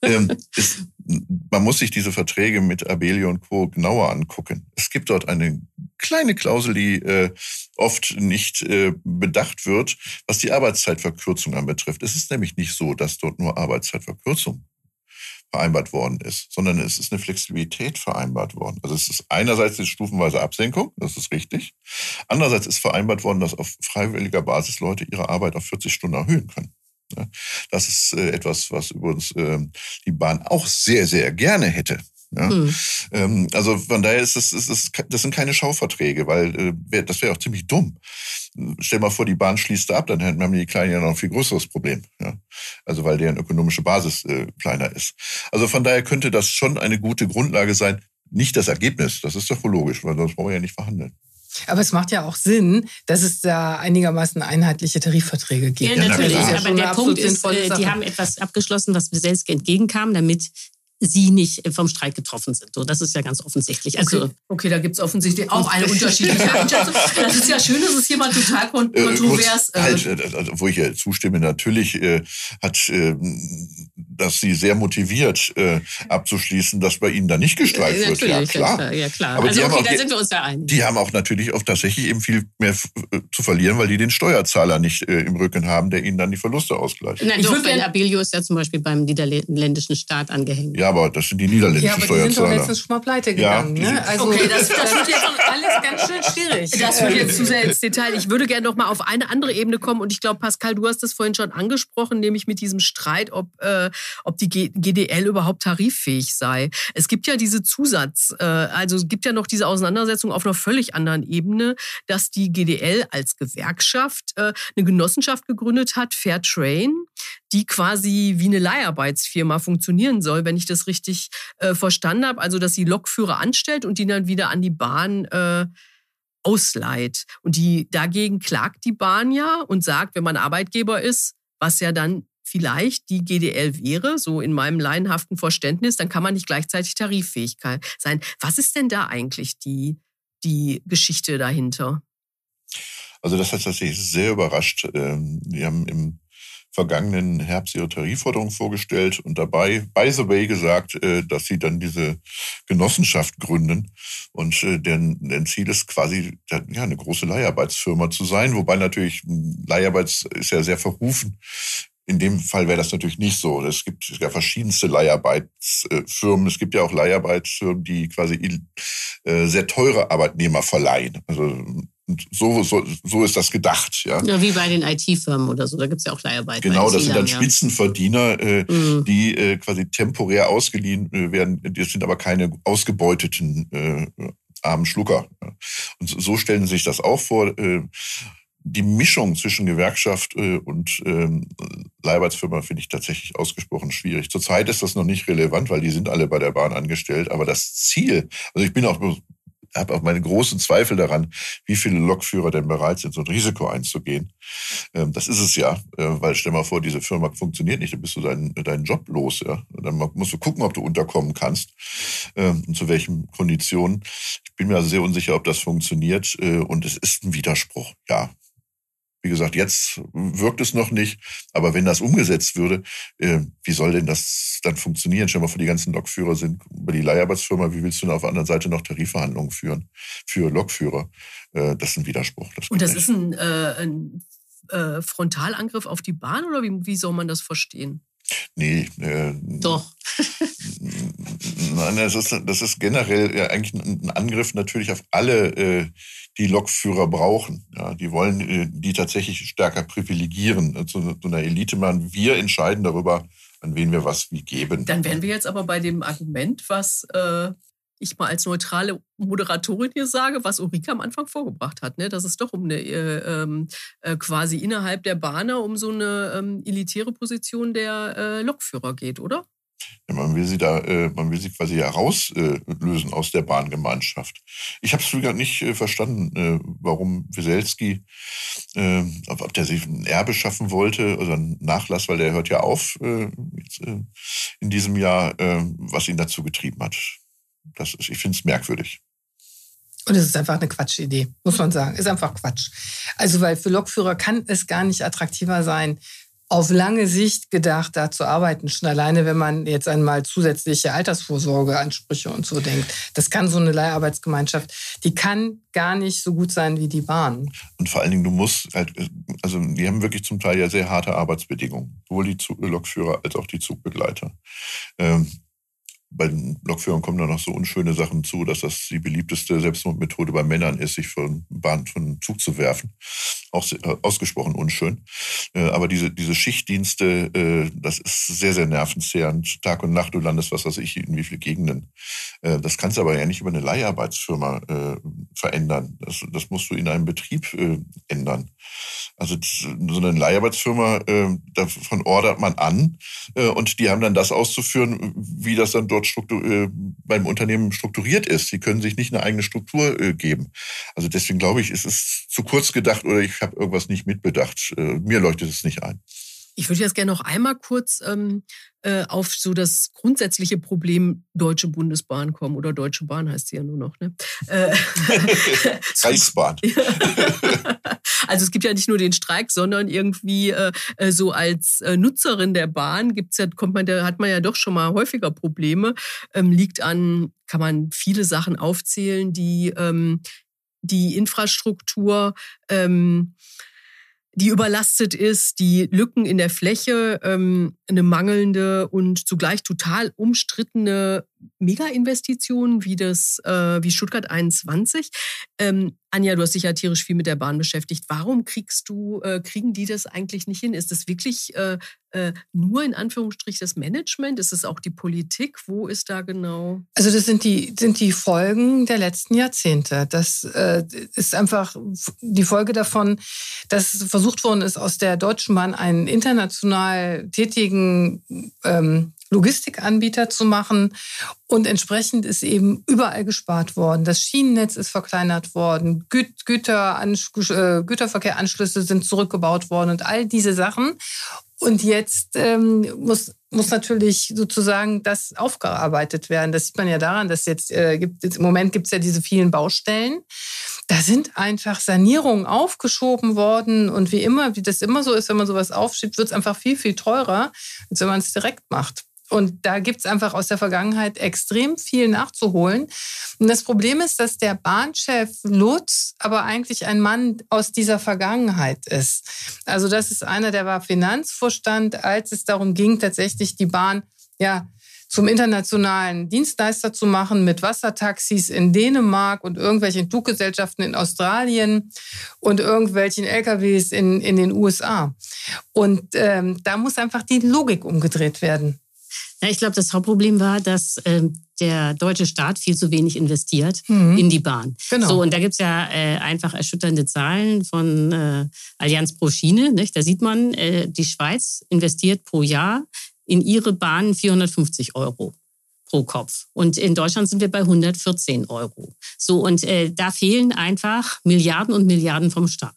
ähm, ist, man muss sich diese Verträge mit Abelio und Co. genauer angucken. Es gibt dort eine kleine Klausel, die äh, oft nicht äh, bedacht wird, was die Arbeitszeitverkürzung anbetrifft. Es ist nämlich nicht so, dass dort nur Arbeitszeitverkürzung vereinbart worden ist, sondern es ist eine Flexibilität vereinbart worden. Also es ist einerseits die stufenweise Absenkung, das ist richtig. Andererseits ist vereinbart worden, dass auf freiwilliger Basis Leute ihre Arbeit auf 40 Stunden erhöhen können. Das ist äh, etwas, was übrigens ähm, die Bahn auch sehr, sehr gerne hätte. Ja? Mhm. also von daher ist es, ist es, das sind keine Schauverträge, weil äh, das wäre auch ziemlich dumm. Stell mal vor, die Bahn schließt ab, dann haben die Kleinen ja noch ein viel größeres Problem. Ja? Also weil deren ökonomische Basis äh, kleiner ist. Also von daher könnte das schon eine gute Grundlage sein. Nicht das Ergebnis, das ist doch wohl logisch, weil sonst brauchen wir ja nicht verhandeln. Aber es macht ja auch Sinn, dass es da einigermaßen einheitliche Tarifverträge gibt. Ja, natürlich. Ja, aber der Punkt ist, äh, die haben etwas abgeschlossen, was Beselski entgegenkam, damit sie nicht vom Streik getroffen sind. So, das ist ja ganz offensichtlich. Also, okay, okay da gibt es offensichtlich auch eine unterschiedliche <laughs> Einschätzung. Das ist ja schön, dass es hier mal total äh, kontrovers äh, halt, also, Wo ich ja zustimme, natürlich äh, hat äh, dass sie sehr motiviert äh, abzuschließen, dass bei ihnen da nicht gestreikt wird. Ja, klar. Ja, klar. Aber also, okay, auch, da sind wir uns ja einig. Die haben auch natürlich auch tatsächlich eben viel mehr äh, zu verlieren, weil die den Steuerzahler nicht äh, im Rücken haben, der ihnen dann die Verluste ausgleicht. Nein, ich würde Abilio ist ja zum Beispiel beim niederländischen Staat angehängt. Ja, aber das sind die niederländischen ja, aber Steuerzahler. Die sind doch letztens schon mal pleite gegangen. Ja, ne? also, okay, das, das wird jetzt <laughs> alles ganz schön schwierig. Das wird jetzt zu sehr ins Detail. Ich würde gerne noch mal auf eine andere Ebene kommen und ich glaube, Pascal, du hast das vorhin schon angesprochen, nämlich mit diesem Streit, ob äh, ob die GDL überhaupt tariffähig sei. Es gibt ja diese Zusatz, äh, also es gibt ja noch diese Auseinandersetzung auf einer völlig anderen Ebene, dass die GDL als Gewerkschaft äh, eine Genossenschaft gegründet hat, Fairtrain, die quasi wie eine Leiharbeitsfirma funktionieren soll, wenn ich das richtig äh, verstanden habe. Also dass sie Lokführer anstellt und die dann wieder an die Bahn ausleiht. Und die dagegen klagt die Bahn ja und sagt, wenn man Arbeitgeber ist, was ja dann vielleicht die GDL wäre, so in meinem laienhaften Verständnis, dann kann man nicht gleichzeitig tariffähig sein. Was ist denn da eigentlich die, die Geschichte dahinter? Also das hat tatsächlich sehr überrascht. Ähm, die haben im vergangenen Herbst ihre Tarifforderung vorgestellt und dabei, by the way, gesagt, äh, dass sie dann diese Genossenschaft gründen. Und äh, deren, Ziel ist quasi ja, eine große Leiharbeitsfirma zu sein, wobei natürlich Leiharbeits ist ja sehr verrufen in dem Fall wäre das natürlich nicht so. Es gibt ja verschiedenste Leiharbeitsfirmen. Es gibt ja auch Leiharbeitsfirmen, die quasi äh, sehr teure Arbeitnehmer verleihen. Also so, so, so ist das gedacht. Ja, ja wie bei den IT-Firmen oder so. Da gibt es ja auch Leiharbeit. Genau, das sind dann ja. Spitzenverdiener, äh, mhm. die äh, quasi temporär ausgeliehen äh, werden. Das sind aber keine ausgebeuteten äh, armen Schlucker. Und so stellen Sie sich das auch vor. Die Mischung zwischen Gewerkschaft äh, und ähm, Leiharbeitsfirma finde ich tatsächlich ausgesprochen schwierig. Zurzeit ist das noch nicht relevant, weil die sind alle bei der Bahn angestellt. Aber das Ziel, also ich bin auch habe auch meine großen Zweifel daran, wie viele Lokführer denn bereit sind, so ein Risiko einzugehen. Ähm, das ist es ja, äh, weil stell mal vor, diese Firma funktioniert nicht, dann bist du deinen, deinen Job los. Ja? Dann musst du gucken, ob du unterkommen kannst ähm, und zu welchen Konditionen. Ich bin mir also sehr unsicher, ob das funktioniert äh, und es ist ein Widerspruch. Ja, wie gesagt, jetzt wirkt es noch nicht, aber wenn das umgesetzt würde, äh, wie soll denn das dann funktionieren? Stell mal vor, die ganzen Lokführer sind über die Leiharbeitsfirma, wie willst du denn auf der anderen Seite noch Tarifverhandlungen führen für Lokführer? Äh, das ist ein Widerspruch. Das Und das nicht. ist ein, äh, ein äh, Frontalangriff auf die Bahn oder wie, wie soll man das verstehen? Nee. Äh, Doch. nein, das ist, das ist generell ja eigentlich ein Angriff natürlich auf alle äh, die Lokführer brauchen. Ja, die wollen äh, die tatsächlich stärker privilegieren, äh, zu, zu einer Elite machen. Wir entscheiden darüber, an wen wir was wie geben. Dann wären wir jetzt aber bei dem Argument, was äh, ich mal als neutrale Moderatorin hier sage, was Ulrike am Anfang vorgebracht hat, ne? dass es doch um eine äh, ähm, äh, quasi innerhalb der Bahner um so eine ähm, elitäre Position der äh, Lokführer geht, oder? Ja, man will sie da, äh, man will sie quasi herauslösen aus der Bahngemeinschaft. Ich habe es früher nicht äh, verstanden, äh, warum Wieselski, äh, ob der sich ein Erbe schaffen wollte oder einen Nachlass, weil der hört ja auf äh, jetzt, äh, in diesem Jahr, äh, was ihn dazu getrieben hat. Das ist, ich finde es merkwürdig. Und es ist einfach eine Quatschidee, muss man sagen. Ist einfach Quatsch. Also, weil für Lokführer kann es gar nicht attraktiver sein, auf lange Sicht gedacht, da zu arbeiten. Schon alleine, wenn man jetzt einmal zusätzliche Altersvorsorgeansprüche und so denkt. Das kann so eine Leiharbeitsgemeinschaft, die kann gar nicht so gut sein wie die Bahn. Und vor allen Dingen, du musst halt, also die haben wirklich zum Teil ja sehr harte Arbeitsbedingungen. Sowohl die Lokführer als auch die Zugbegleiter. Ähm, bei den Lokführern kommen da noch so unschöne Sachen zu, dass das die beliebteste Selbstmordmethode bei Männern ist, sich von Bahn, von Zug zu werfen. Auch äh, ausgesprochen unschön. Äh, aber diese, diese Schichtdienste, äh, das ist sehr, sehr nervenzehrend. Tag und Nacht, du landest, was weiß ich, in wie viele Gegenden. Das kannst du aber ja nicht über eine Leiharbeitsfirma verändern. Das, das musst du in einem Betrieb ändern. Also so eine Leiharbeitsfirma, davon ordert man an und die haben dann das auszuführen, wie das dann dort äh, beim Unternehmen strukturiert ist. Sie können sich nicht eine eigene Struktur äh, geben. Also deswegen glaube ich, ist es zu kurz gedacht oder ich habe irgendwas nicht mitbedacht. Äh, mir leuchtet es nicht ein. Ich würde jetzt gerne noch einmal kurz ähm, äh, auf so das grundsätzliche Problem Deutsche Bundesbahn kommen oder Deutsche Bahn heißt sie ja nur noch. Ne? <laughs> Äh, <laughs> Reichsbahn. <laughs> also es gibt ja nicht nur den Streik, sondern irgendwie äh, äh so als äh, Nutzerin der Bahn gibt's ja, kommt man, da hat man ja doch schon mal häufiger Probleme. Ähm, liegt an, kann man viele Sachen aufzählen, die ähm, die Infrastruktur ähm, die überlastet ist, die Lücken in der Fläche, ähm, eine mangelnde und zugleich total umstrittene Mega-Investition wie das äh, wie Stuttgart 21. Ähm, Anja, du hast dich ja tierisch viel mit der Bahn beschäftigt. Warum kriegst du, äh, kriegen die das eigentlich nicht hin? Ist das wirklich äh, äh, nur in Anführungsstrich das Management? Ist es auch die Politik? Wo ist da genau? Also das sind die, sind die Folgen der letzten Jahrzehnte. Das äh, ist einfach die Folge davon, dass versucht worden ist, aus der Deutschen Bahn einen international tätigen ähm, Logistikanbieter zu machen. Und entsprechend ist eben überall gespart worden. Das Schienennetz ist verkleinert worden, Gü Güter, äh, Güterverkehranschlüsse sind zurückgebaut worden und all diese Sachen. Und jetzt ähm, muss, muss natürlich sozusagen das aufgearbeitet werden. Das sieht man ja daran, dass jetzt, äh, gibt, im Moment gibt es ja diese vielen Baustellen. Da sind einfach Sanierungen aufgeschoben worden. Und wie immer, wie das immer so ist, wenn man sowas aufschiebt, wird es einfach viel, viel teurer, als wenn man es direkt macht. Und da gibt es einfach aus der Vergangenheit extrem viel nachzuholen. Und das Problem ist, dass der Bahnchef Lutz aber eigentlich ein Mann aus dieser Vergangenheit ist. Also das ist einer, der war Finanzvorstand, als es darum ging, tatsächlich die Bahn ja, zum internationalen Dienstleister zu machen mit Wassertaxis in Dänemark und irgendwelchen Fluggesellschaften in Australien und irgendwelchen LKWs in, in den USA. Und ähm, da muss einfach die Logik umgedreht werden. Ja, ich glaube, das Hauptproblem war, dass äh, der deutsche Staat viel zu wenig investiert mhm. in die Bahn. Genau. So, und da gibt es ja äh, einfach erschütternde Zahlen von äh, Allianz pro Schiene. Nicht? Da sieht man, äh, die Schweiz investiert pro Jahr in ihre Bahnen 450 Euro pro Kopf. Und in Deutschland sind wir bei 114 Euro. So, und äh, da fehlen einfach Milliarden und Milliarden vom Staat.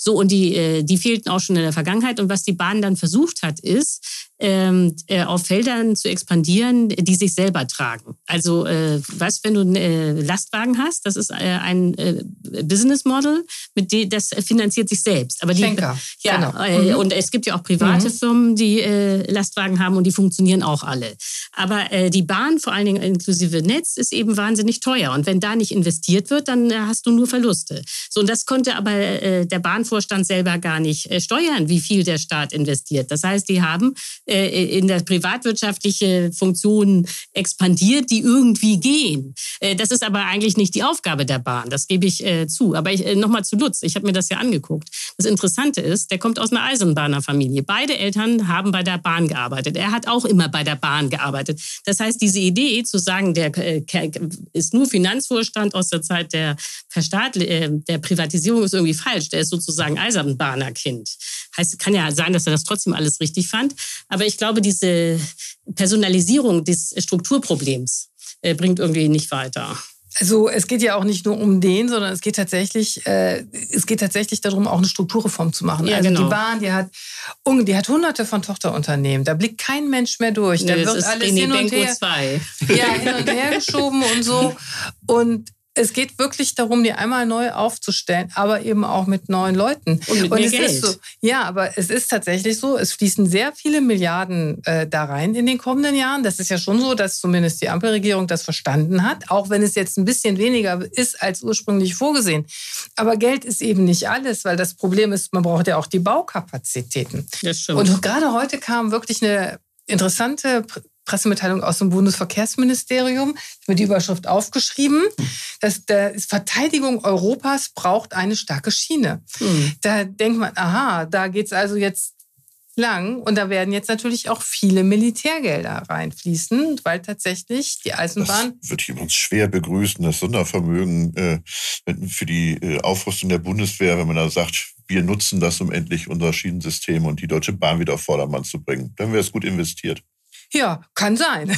So, und die, äh, die fehlten auch schon in der Vergangenheit. Und was die Bahn dann versucht hat, ist, ähm, äh, auf Feldern zu expandieren, die sich selber tragen. Also, äh, was, wenn du einen äh, Lastwagen hast, das ist äh, ein äh, Business Model, mit dem das finanziert sich selbst. Aber die, Schenker. <laughs> ja, genau. Äh, mhm. und es gibt ja auch private mhm. Firmen, die äh, Lastwagen haben und die funktionieren auch alle. Aber äh, die Bahn, vor allen Dingen inklusive Netz, ist eben wahnsinnig teuer. Und wenn da nicht investiert wird, dann äh, hast du nur Verluste. So, und das konnte aber äh, der Bahnvorstand selber gar nicht äh, steuern, wie viel der Staat investiert. Das heißt, die haben äh, in der privatwirtschaftliche Funktionen expandiert, die irgendwie gehen. Äh, das ist aber eigentlich nicht die Aufgabe der Bahn, das gebe ich zu. Aber nochmal zu Lutz, ich habe mir das ja angeguckt. Das Interessante ist, der kommt aus einer Eisenbahnerfamilie. Beide Eltern haben bei der Bahn gearbeitet. Er hat auch immer bei der Bahn gearbeitet. Das heißt, diese Idee zu sagen, der ist nur Finanzvorstand aus der Zeit der, der Privatisierung, ist irgendwie falsch. Der ist sozusagen Eisenbahnerkind. Heißt, kann ja sein, dass er das trotzdem alles richtig fand. Aber ich glaube, diese Personalisierung des Strukturproblems äh, bringt irgendwie nicht weiter. Also es geht ja auch nicht nur um den, sondern es geht tatsächlich, äh, es geht tatsächlich darum, auch eine Strukturreform zu machen. Ja, also genau. die Bahn, die hat, die hat hunderte von Tochterunternehmen. Da blickt kein Mensch mehr durch. Da wird alles hin und, her, ja, hin und her geschoben und so. <laughs> Und es geht wirklich darum, die einmal neu aufzustellen, aber eben auch mit neuen Leuten. Und mit und mehr Geld. So, ja, aber es ist tatsächlich so, es fließen sehr viele Milliarden äh, da rein in den kommenden Jahren. Das ist ja schon so, dass zumindest die Ampelregierung das verstanden hat, auch wenn es jetzt ein bisschen weniger ist als ursprünglich vorgesehen. Aber Geld ist eben nicht alles, weil das Problem ist, man braucht ja auch die Baukapazitäten. Das stimmt. Und gerade heute kam wirklich eine interessante Pressemitteilung aus dem Bundesverkehrsministerium. Ich mir die Überschrift aufgeschrieben. dass die Verteidigung Europas braucht eine starke Schiene. Mhm. Da denkt man, aha, da geht es also jetzt lang und da werden jetzt natürlich auch viele Militärgelder reinfließen, weil tatsächlich die Eisenbahn. Das wird jemand schwer begrüßen, das Sondervermögen äh, für die äh, Aufrüstung der Bundeswehr, wenn man da sagt, wir nutzen das, um endlich unser Schienensystem und die Deutsche Bahn wieder auf Vordermann zu bringen. Dann wäre es gut investiert. Ja, kann sein. <laughs>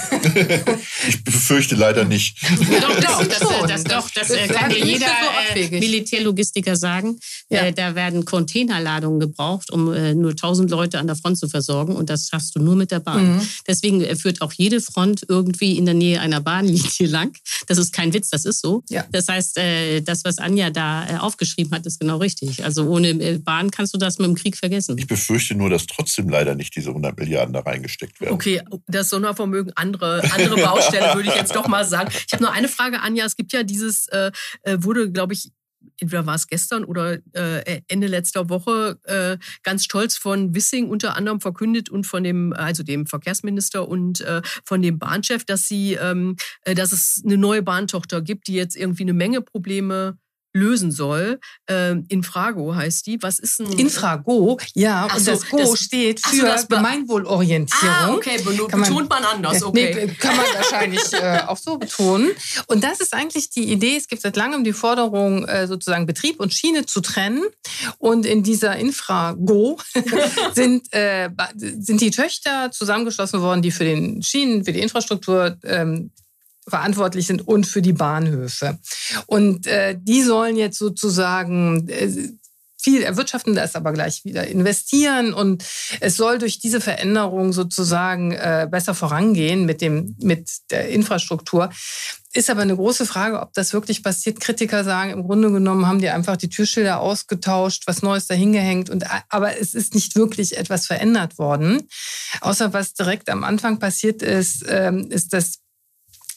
ich befürchte leider nicht. doch, doch, das, das, doch, das, das kann dir jeder äh, Militärlogistiker sagen. Ja. Äh, da werden Containerladungen gebraucht, um äh, nur 1000 Leute an der Front zu versorgen. Und das schaffst du nur mit der Bahn. Mhm. Deswegen äh, führt auch jede Front irgendwie in der Nähe einer Bahnlinie lang. Das ist kein Witz, das ist so. Ja. Das heißt, äh, das, was Anja da äh, aufgeschrieben hat, ist genau richtig. Also ohne Bahn kannst du das mit dem Krieg vergessen. Ich befürchte nur, dass trotzdem leider nicht diese 100 Milliarden da reingesteckt werden. Okay, das Sondervermögen andere, andere Baustelle, würde ich jetzt doch mal sagen. Ich habe nur eine Frage, Anja. Es gibt ja dieses, äh, äh wurde, glaube ich, entweder war es gestern oder äh, Ende letzter Woche äh, ganz stolz von Wissing unter anderem verkündet und von dem, also dem Verkehrsminister und äh, von dem Bahnchef, dass sie, ähm, äh, dass es eine neue Bahntochter gibt, die jetzt irgendwie eine Menge Probleme lösen soll. Ähm, Infrago heißt die. Was ist ein Infrago? Ja, ach und so, das Go das, steht für so, Gemeinwohlorientierung. Ah, okay, kann betont man, man anders. Okay. Nee, kann man wahrscheinlich <laughs> äh, auch so betonen. Und das ist eigentlich die Idee. Es gibt seit langem die Forderung, äh, sozusagen Betrieb und Schiene zu trennen. Und in dieser Infrago <laughs> sind, äh, sind die Töchter zusammengeschlossen worden, die für den Schienen, für die Infrastruktur ähm, verantwortlich sind und für die Bahnhöfe. Und äh, die sollen jetzt sozusagen äh, viel erwirtschaften, das aber gleich wieder investieren und es soll durch diese Veränderung sozusagen äh, besser vorangehen mit dem mit der Infrastruktur. Ist aber eine große Frage, ob das wirklich passiert. Kritiker sagen, im Grunde genommen haben die einfach die Türschilder ausgetauscht, was Neues dahingehängt und aber es ist nicht wirklich etwas verändert worden. Außer was direkt am Anfang passiert ist, ähm, ist, dass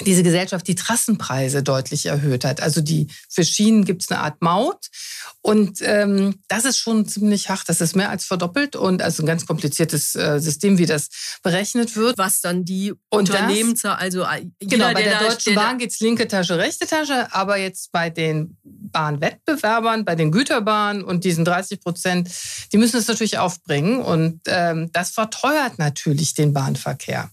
diese Gesellschaft die Trassenpreise deutlich erhöht hat. Also die für Schienen gibt es eine Art Maut und ähm, das ist schon ziemlich hart. Das ist mehr als verdoppelt und also ein ganz kompliziertes äh, System, wie das berechnet wird. Was dann die Unternehmen, also äh, genau bei der, der Deutschen Bahn geht's linke Tasche, rechte Tasche, aber jetzt bei den Bahnwettbewerbern, bei den Güterbahnen und diesen 30 Prozent, die müssen es natürlich aufbringen und ähm, das verteuert natürlich den Bahnverkehr.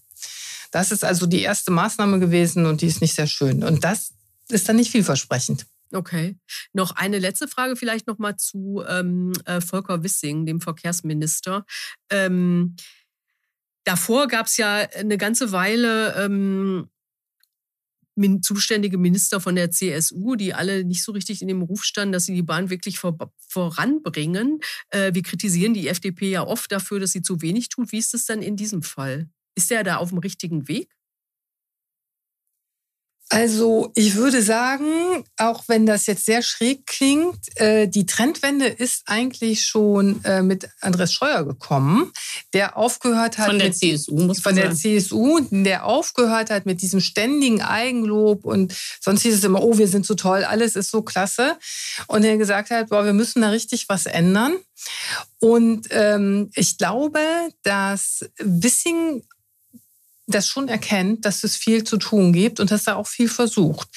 Das ist also die erste Maßnahme gewesen und die ist nicht sehr schön. Und das ist dann nicht vielversprechend. Okay. Noch eine letzte Frage vielleicht noch mal zu ähm, äh, Volker Wissing, dem Verkehrsminister. Ähm, davor gab es ja eine ganze Weile ähm, zuständige Minister von der CSU, die alle nicht so richtig in dem Ruf standen, dass sie die Bahn wirklich vor, voranbringen. Äh, wir kritisieren die FDP ja oft dafür, dass sie zu wenig tut. Wie ist es denn in diesem Fall? Ist er da auf dem richtigen Weg? Also ich würde sagen, auch wenn das jetzt sehr schräg klingt, äh, die Trendwende ist eigentlich schon äh, mit Andres Scheuer gekommen, der aufgehört hat von der mit, CSU muss von der CSU, der aufgehört hat mit diesem ständigen Eigenlob und sonst hieß es immer, oh, wir sind so toll, alles ist so klasse und er gesagt hat, boah, wir müssen da richtig was ändern. Und ähm, ich glaube, dass Wissing das schon erkennt, dass es viel zu tun gibt und dass er auch viel versucht.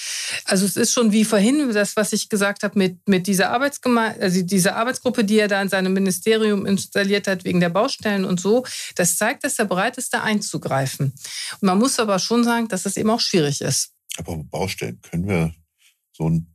Also es ist schon wie vorhin das, was ich gesagt habe mit, mit dieser, Arbeitsgeme also dieser Arbeitsgruppe, die er da in seinem Ministerium installiert hat wegen der Baustellen und so. Das zeigt, dass er bereit ist, da einzugreifen. Und man muss aber schon sagen, dass es eben auch schwierig ist. Aber Baustellen können wir so ein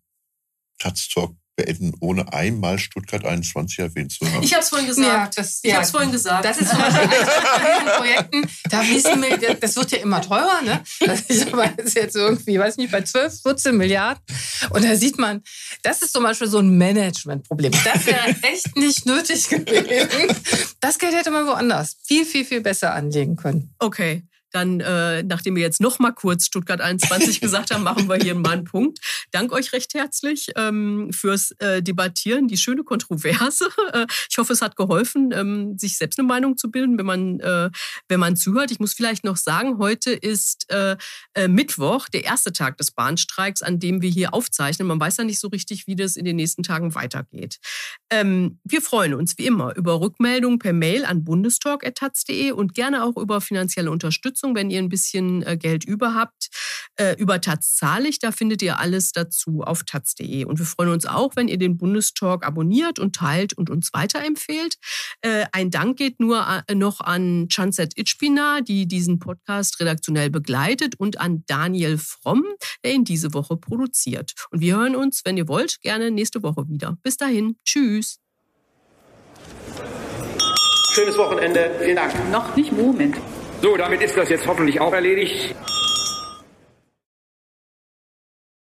Taz-Talk beenden, ohne einmal Stuttgart 21 erwähnt zu haben. Ich habe es vorhin gesagt. Ja, das, ich ja, habe es vorhin gesagt. Das ist zum Beispiel eines von Projekten, da wissen wir, das wird ja immer teurer, ne? Das ist aber jetzt irgendwie, weiß nicht, bei 12, 14 Milliarden. Und da sieht man, das ist zum Beispiel so ein Managementproblem. Das wäre echt nicht nötig gewesen. Das Geld hätte man woanders viel, viel, viel besser anlegen können. Okay. Dann, äh, nachdem wir jetzt noch mal kurz Stuttgart 21 <laughs> gesagt haben, machen wir hier mal einen Punkt. Dank euch recht herzlich ähm, fürs äh, Debattieren, die schöne Kontroverse. <laughs> Äh, ich hoffe, es hat geholfen, ähm, sich selbst eine Meinung zu bilden, wenn man, äh, wenn man zuhört. Ich muss vielleicht noch sagen, heute ist äh, äh, Mittwoch, der erste Tag des Bahnstreiks, an dem wir hier aufzeichnen. Man weiß ja nicht so richtig, wie das in den nächsten Tagen weitergeht. Ähm, wir freuen uns wie immer über Rückmeldungen per Mail an bundestalk.taz.de und gerne auch über finanzielle Unterstützung Unterstützung, wenn ihr ein bisschen äh, Geld über habt. Äh, über Taz zahle ich, da findet ihr alles dazu auf taz.de. Und wir freuen uns auch, wenn ihr den Bundestalk abonniert und teilt und uns weiterempfehlt. Äh, ein Dank geht nur noch an Chanset Itchpina, die diesen Podcast redaktionell begleitet und an Daniel Fromm, der ihn diese Woche produziert. Und wir hören uns, wenn ihr wollt, gerne nächste Woche wieder. Bis dahin. Tschüss. Schönes Wochenende. Vielen Dank. Noch nicht Moment. So, damit ist das jetzt hoffentlich auch erledigt.